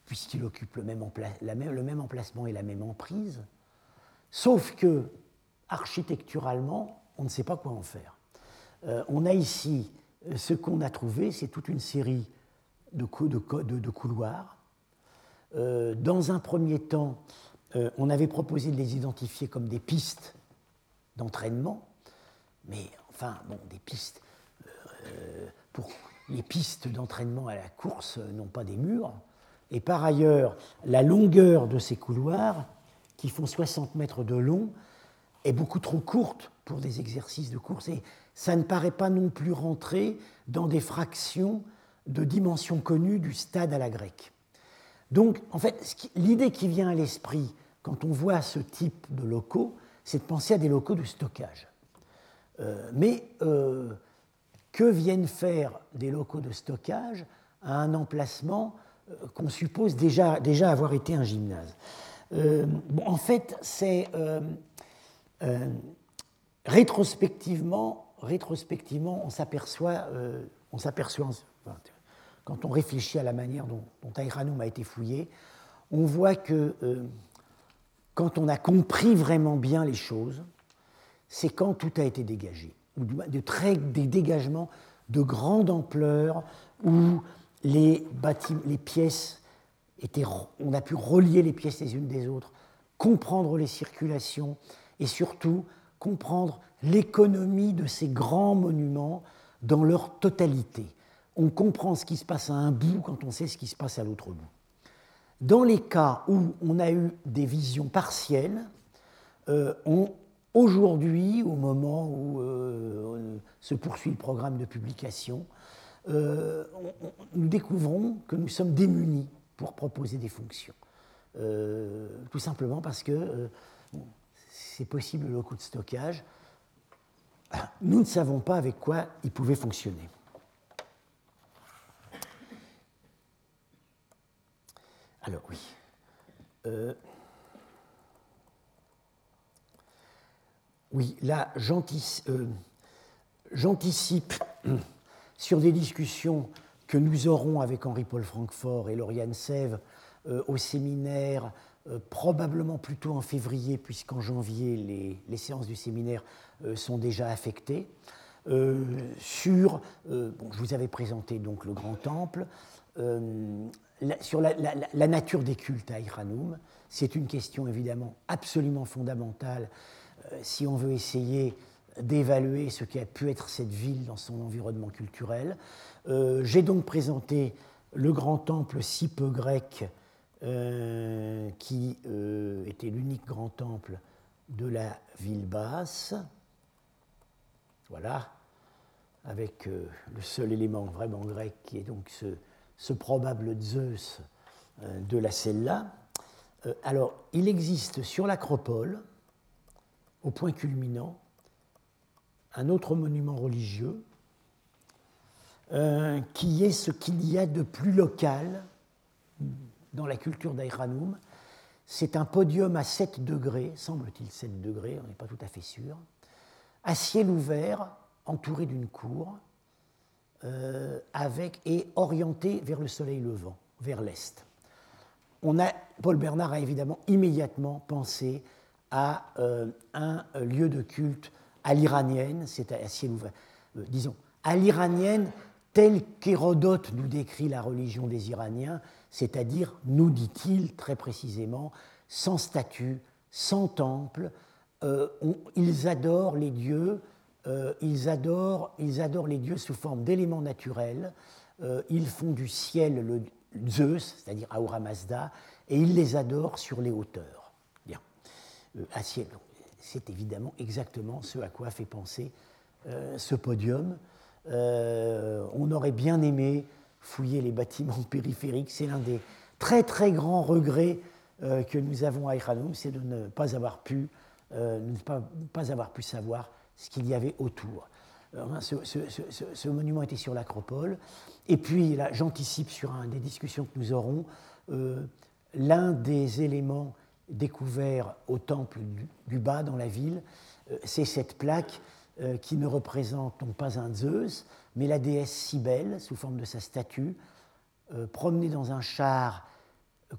puisqu'il occupe le même, le même emplacement et la même emprise, sauf que architecturalement, on ne sait pas quoi en faire. on a ici ce qu'on a trouvé, c'est toute une série de, couloirs. Euh, dans un premier temps, euh, on avait proposé de les identifier comme des pistes d'entraînement, mais enfin, bon, des pistes. Euh, pour les pistes d'entraînement à la course n'ont pas des murs. Et par ailleurs, la longueur de ces couloirs, qui font 60 mètres de long, est beaucoup trop courte pour des exercices de course. Et ça ne paraît pas non plus rentrer dans des fractions de dimensions connues du stade à la grecque. Donc, en fait, l'idée qui vient à l'esprit quand on voit ce type de locaux, c'est de penser à des locaux de stockage. Euh, mais euh, que viennent faire des locaux de stockage à un emplacement euh, qu'on suppose déjà, déjà avoir été un gymnase? En fait, c'est rétrospectivement, rétrospectivement, on s'aperçoit, euh, on s'aperçoit, quand on réfléchit à la manière dont, dont a été fouillé, on voit que euh, quand on a compris vraiment bien les choses, c'est quand tout a été dégagé, ou de très, des dégagements de grande ampleur où les, les pièces étaient, on a pu relier les pièces les unes des autres, comprendre les circulations et surtout comprendre l'économie de ces grands monuments dans leur totalité. On comprend ce qui se passe à un bout quand on sait ce qui se passe à l'autre bout. Dans les cas où on a eu des visions partielles, euh, aujourd'hui, au moment où euh, se poursuit le programme de publication, euh, nous découvrons que nous sommes démunis pour proposer des fonctions. tout simplement parce que possible le locaux de stockage, nous ne savons pas avec quoi ils pouvaient fonctionner. Alors oui. Euh, oui, là, euh, j'anticipe sur des discussions que nous aurons avec Henri-Paul Francfort et Lauriane Sève euh, au séminaire probablement plutôt en février, puisqu'en janvier, les, séances du séminaire euh, sont déjà affectées. Euh, sur, bon, je vous avais présenté donc le grand temple, sur la, nature des cultes à Iranoum. C'est une question évidemment absolument fondamentale si on veut essayer d'évaluer ce qui a pu être cette ville dans son environnement culturel. J'ai donc présenté le grand temple si peu grec euh, qui euh, était l'unique grand temple de la ville basse. Voilà, avec euh, le seul élément vraiment grec qui est donc ce, probable Zeus de la celle-là. alors, il existe sur l'acropole, au point culminant, un autre monument religieux qui est ce qu'il y a de plus local dans la culture d'Aïranoum. C'est un podium à 7 degrés, semble-t-il 7 degrés, on n'est pas tout à fait sûr, à ciel ouvert, entouré d'une cour, euh, avec, et orienté vers le soleil levant, vers l'est. On a, Paul Bernard a évidemment immédiatement pensé à euh, un lieu de culte à l'iranienne, c'est à, ciel ouvert, euh, disons, à l'iranienne telle qu'Hérodote nous décrit la religion des Iraniens, c'est-à-dire, nous dit-il très précisément, sans statue, sans temple, euh, ils adorent les dieux, euh, ils, adorent, ils adorent les dieux sous forme d'éléments naturels, euh, ils font du ciel, le, Zeus, c'est-à-dire Ahura Mazda, et il les adore sur les hauteurs. Bien. c'est évidemment exactement ce à quoi fait penser ce podium. on aurait bien aimé fouiller les bâtiments périphériques. C'est l'un des très très grands regrets que nous avons à Iranum, c'est de ne pas avoir pu, ne pas, pas avoir pu savoir ce qu'il y avait autour. Hein, ce, monument était sur l'acropole. Et puis, là, j'anticipe sur un des discussions que nous aurons, euh, l'un des éléments découverts au temple du, bas dans la ville, euh, c'est cette plaque euh, qui ne représente non pas un Zeus, mais la déesse Cybèle, sous forme de sa statue, promenée dans un char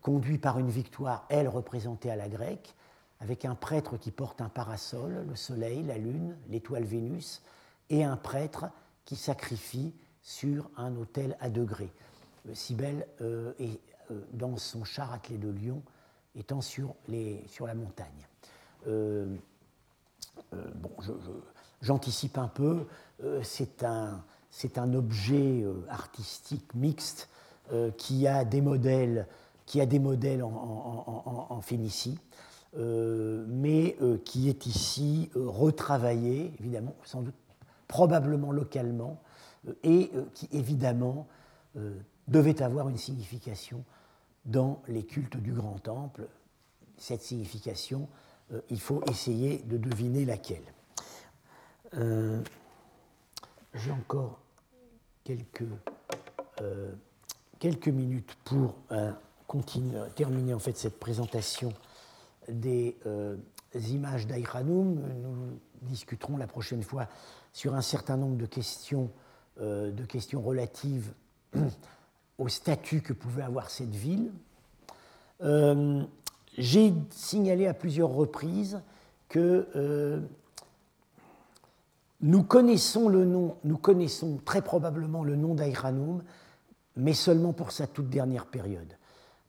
conduit par une victoire, elle représentée à la grecque, avec un prêtre qui porte un parasol, le soleil, la lune, l'étoile Vénus, et un prêtre qui sacrifie sur un autel à degrés. Cybèle euh, est euh, dans son char attelé de lion, étant sur, la montagne. Euh, bon, j'anticipe un peu, c'est un, un, objet artistique mixte qui a des modèles, qui a des modèles en, Phénicie. mais qui est ici retravaillé, évidemment, sans doute probablement localement, euh, et euh, qui évidemment euh, devait avoir une signification dans les cultes du grand temple. Cette signification, il faut essayer de deviner laquelle. J'ai encore quelques, quelques minutes pour continuer, terminer en fait cette présentation des images d'Aïranoum. Nous discuterons la prochaine fois sur un certain nombre de questions, euh, de questions relatives au statut que pouvait avoir cette ville. Euh, j'ai signalé à plusieurs reprises que euh, nous connaissons le nom, nous connaissons très probablement le nom d'Aïranoum, mais seulement pour sa toute dernière période.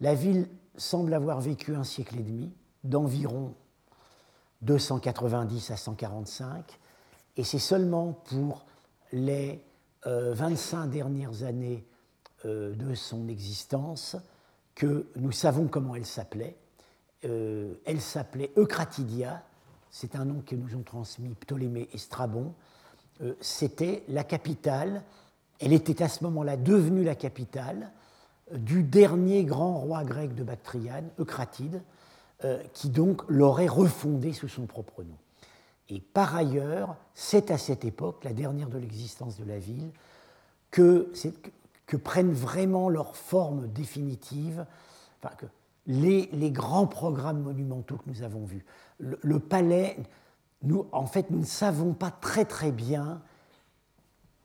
La ville semble avoir vécu un siècle et demi, d'environ 290 à 145, et c'est seulement pour les 25 euh, dernières années euh, de son existence que nous savons comment elle s'appelait. Euh, elle s'appelait Eucratidia, c'est un nom que nous ont transmis Ptolémée et Strabon. C'était la capitale, elle était à ce moment-là devenue la capitale du dernier grand roi grec de Bactriane, Eucratide, qui donc l'aurait refondée sous son propre nom. Et par ailleurs, c'est à cette époque, la dernière de l'existence de la ville, que, prennent vraiment leur forme définitive, les, grands programmes monumentaux que nous avons vus. Le, palais, nous, en fait, nous ne savons pas très très bien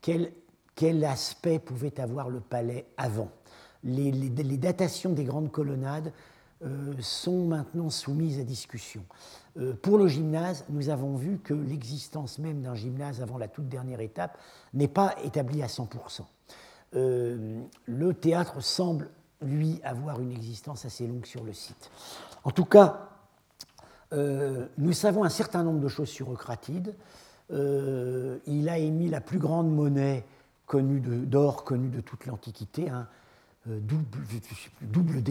quel, quel aspect pouvait avoir le palais avant. Les, datations des grandes colonnades euh, sont maintenant soumises à discussion. Euh, pour le gymnase, nous avons vu que l'existence même d'un gymnase avant la toute dernière étape n'est pas établie à 100%. Euh, le théâtre semble, lui, avoir une existence assez longue sur le site. En tout cas, nous savons un certain nombre de choses sur Eucratide. il a émis la plus grande monnaie connue d'or connue de toute l'Antiquité, un double, double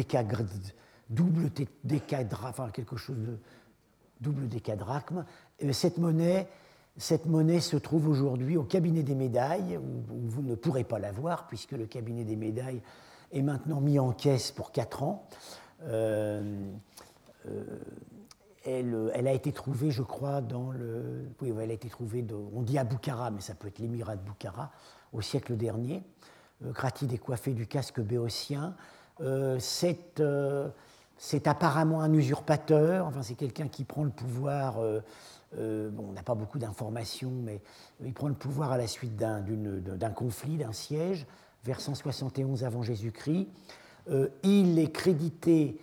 double décadrachme, quelque chose de double décadrachme. Cette monnaie, se trouve aujourd'hui au cabinet des médailles, où, vous ne pourrez pas la voir, puisque le cabinet des médailles est maintenant mis en caisse pour 4 ans. Euh, euh, elle, elle, a été trouvée, je crois, dans le. Oui, elle a été trouvée, on dit à Boukhara, mais ça peut être l'émirat de Boukhara, au siècle dernier. Euh, Gratide est coiffé du casque béotien. cette c'est apparemment un usurpateur, enfin, c'est quelqu'un qui prend le pouvoir, euh, euh, bon, on n'a pas beaucoup d'informations, mais il prend le pouvoir à la suite d'un conflit, d'un siège, vers 171 avant Jésus-Christ. Euh, il est crédité,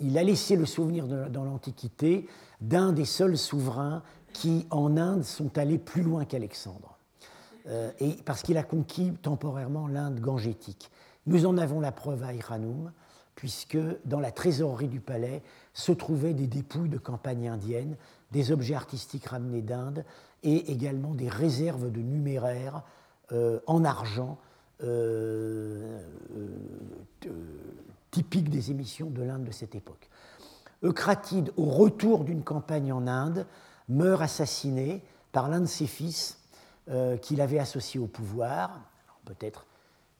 il a laissé le souvenir dans l'Antiquité d'un des seuls souverains qui, en Inde, sont allés plus loin qu'Alexandre, et parce qu'il a conquis temporairement l'Inde gangétique. Nous en avons la preuve à Iranoum, puisque dans la trésorerie du palais se trouvaient des dépouilles de campagne indienne, des objets artistiques ramenés d'Inde et également des réserves de numéraires euh, en argent typique des émissions de l'Inde de cette époque. Eucratide, au retour d'une campagne en Inde, meurt assassiné par l'un de ses fils qu'il avait associé au pouvoir. Peut-être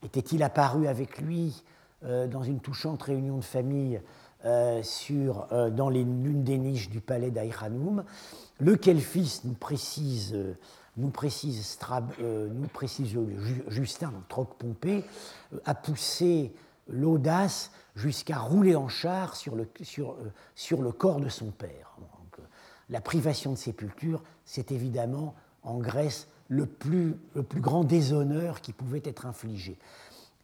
était-il apparu avec lui dans une touchante réunion de famille euh, sur, euh, dans l'une des niches du palais d'Aïranoum, lequel fils nous précise, euh, nous précise, nous précise Justin, Troc Pompée, a poussé l'audace jusqu'à rouler en char sur le, sur, sur le corps de son père. la privation de sépulture, c'est évidemment en Grèce le plus, le plus grand déshonneur qui pouvait être infligé.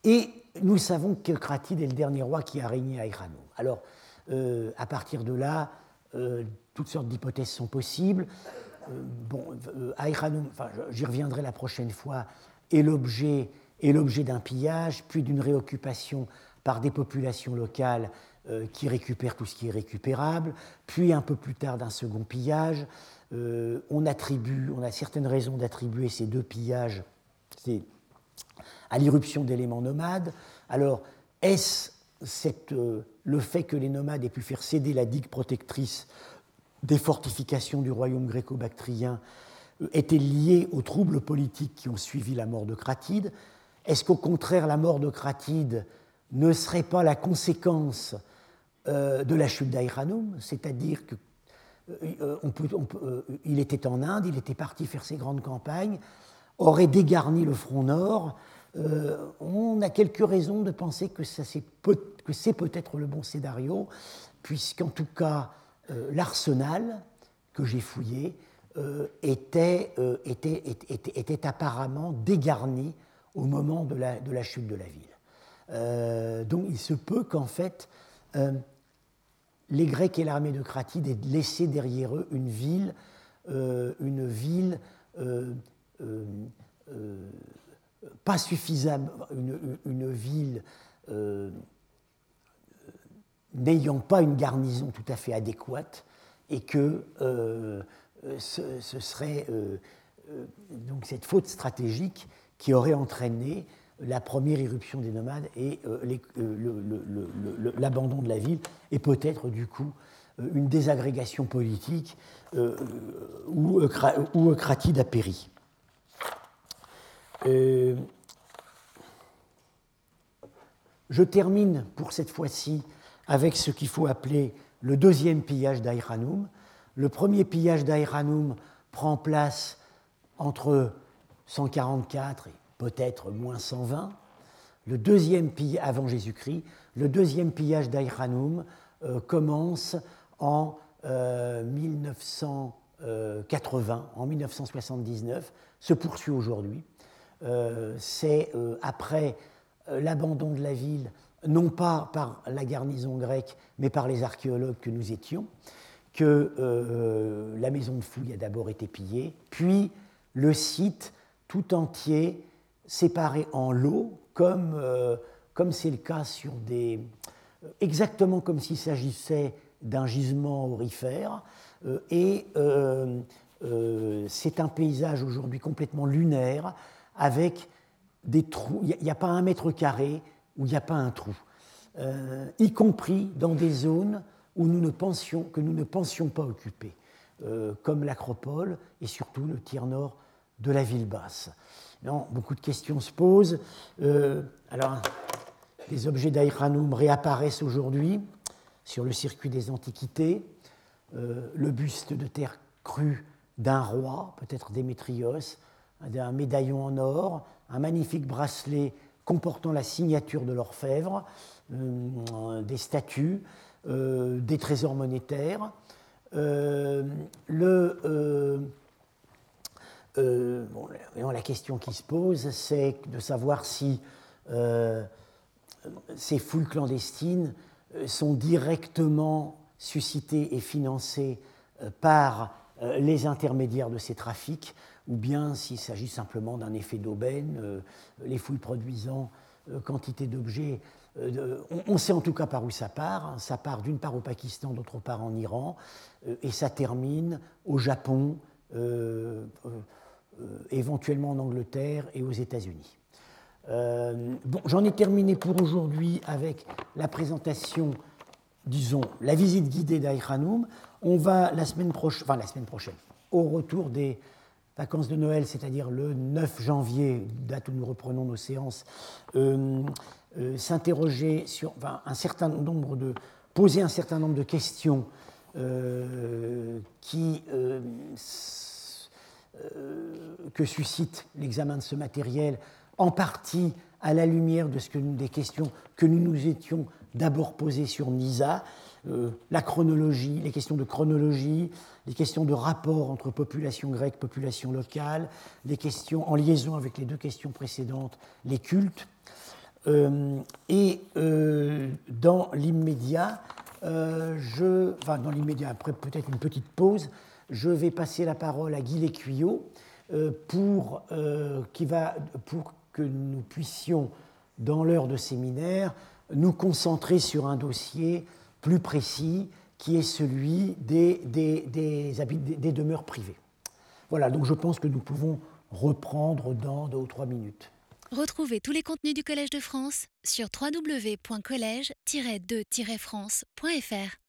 Et nous savons que Cratide est le dernier roi qui a régné à Iranoum. Alors, euh, à partir de là, euh, toutes sortes d'hypothèses sont possibles. Euh, bon, enfin, j'y reviendrai la prochaine fois, est l'objet d'un pillage, puis d'une réoccupation par des populations locales qui récupèrent tout ce qui est récupérable, puis un peu plus tard d'un second pillage. on attribue, on a certaines raisons d'attribuer ces deux pillages à l'irruption d'éléments nomades. Alors, est-ce euh, le fait que les nomades aient pu faire céder la digue protectrice des fortifications du royaume gréco-bactrien euh, était lié aux troubles politiques qui ont suivi la mort de Cratide? Est-ce qu'au contraire, la mort de Cratide ne serait pas la conséquence euh, de la chute d'Aïranoum C'est-à-dire qu'il il était en Inde, il était parti faire ses grandes campagnes, aurait dégarni le front nord, euh, on a quelques raisons de penser que, c'est peut-être le bon scénario, puisqu'en tout cas, euh, l'arsenal que j'ai fouillé euh, était, apparemment dégarni au moment de la, chute de la ville. Donc il se peut qu'en fait, les Grecs et l'armée de Cratide aient laissé derrière eux une ville, une ville pas suffisamment, une, ville euh, n'ayant pas une garnison tout à fait adéquate et que euh, ce, serait euh, donc cette faute stratégique qui aurait entraîné la première irruption des nomades et l'abandon de la ville et peut-être du coup une désagrégation politique où, où Cratide a péri. Euh, je termine pour cette fois-ci avec ce qu'il faut appeler le deuxième pillage d'Aïranoum. Le premier pillage d'Aïranoum prend place entre 144 et peut-être moins 120. Le deuxième pillage, avant Jésus-Christ, le deuxième pillage d'Aïranoum euh, commence en 1980, euh, en 1979, se poursuit aujourd'hui. Euh, c'est après l'abandon de la ville, non pas par la garnison grecque, mais par les archéologues que nous étions, que la maison de fouille a d'abord été pillée, puis le site tout entier séparé en lots, comme comme c'est le cas sur des exactement comme s'il s'agissait d'un gisement aurifère, et c'est un paysage aujourd'hui complètement lunaire avec des trous. Il n'y a, pas un mètre carré où il n'y a pas un trou, euh, y compris dans des zones où nous ne pensions, que nous ne pensions pas occuper, euh, comme l'Acropole et surtout le tiers nord de la ville basse. Non, beaucoup de questions se posent. Euh, alors, les objets d'Aïranoum réapparaissent aujourd'hui sur le circuit des antiquités. le buste de terre crue d'un roi, peut-être Démétrios, un médaillon en or, un magnifique bracelet comportant la signature de l'orfèvre, euh, des statues, euh, des trésors monétaires. Euh, la question qui se pose, c'est de savoir si ces fouilles clandestines sont directement suscitées et financées par les intermédiaires de ces trafics ou bien s'il s'agit simplement d'un effet d'aubaine, euh, les fouilles produisant euh, quantité d'objets. Euh, on, sait en tout cas par où ça part. Hein. Ça part d'une part au Pakistan, d'autre part en Iran, et ça termine au Japon, éventuellement en Angleterre et aux États-Unis. bon, j'en ai terminé pour aujourd'hui avec la présentation, disons, la visite guidée d'Aïkhanoum. On va la semaine prochaine, enfin la semaine prochaine, au retour des vacances de Noël, c'est-à-dire le 9 janvier, date où nous reprenons nos séances, euh, euh, s'interroger sur un certain nombre de poser un certain nombre de questions euh, qui que suscite l'examen de ce matériel, en partie à la lumière de ce que des questions que nous nous étions d'abord posées sur Nisa, euh, la chronologie, les questions de chronologie, les questions de rapport entre population grecque, population locale, les questions en liaison avec les deux questions précédentes, les cultes. Euh, et euh, dans l'immédiat, je, dans l'immédiat, après peut-être une petite pause, je vais passer la parole à Guy Lécuyot pour, qui va, pour que nous puissions, dans l'heure de séminaire, nous concentrer sur un dossier plus précis qui est celui des, des, des, demeures privées. Voilà, donc je pense que nous pouvons reprendre dans deux ou trois minutes. Retrouvez tous les contenus du Collège de France sur www.colège-2-france.fr.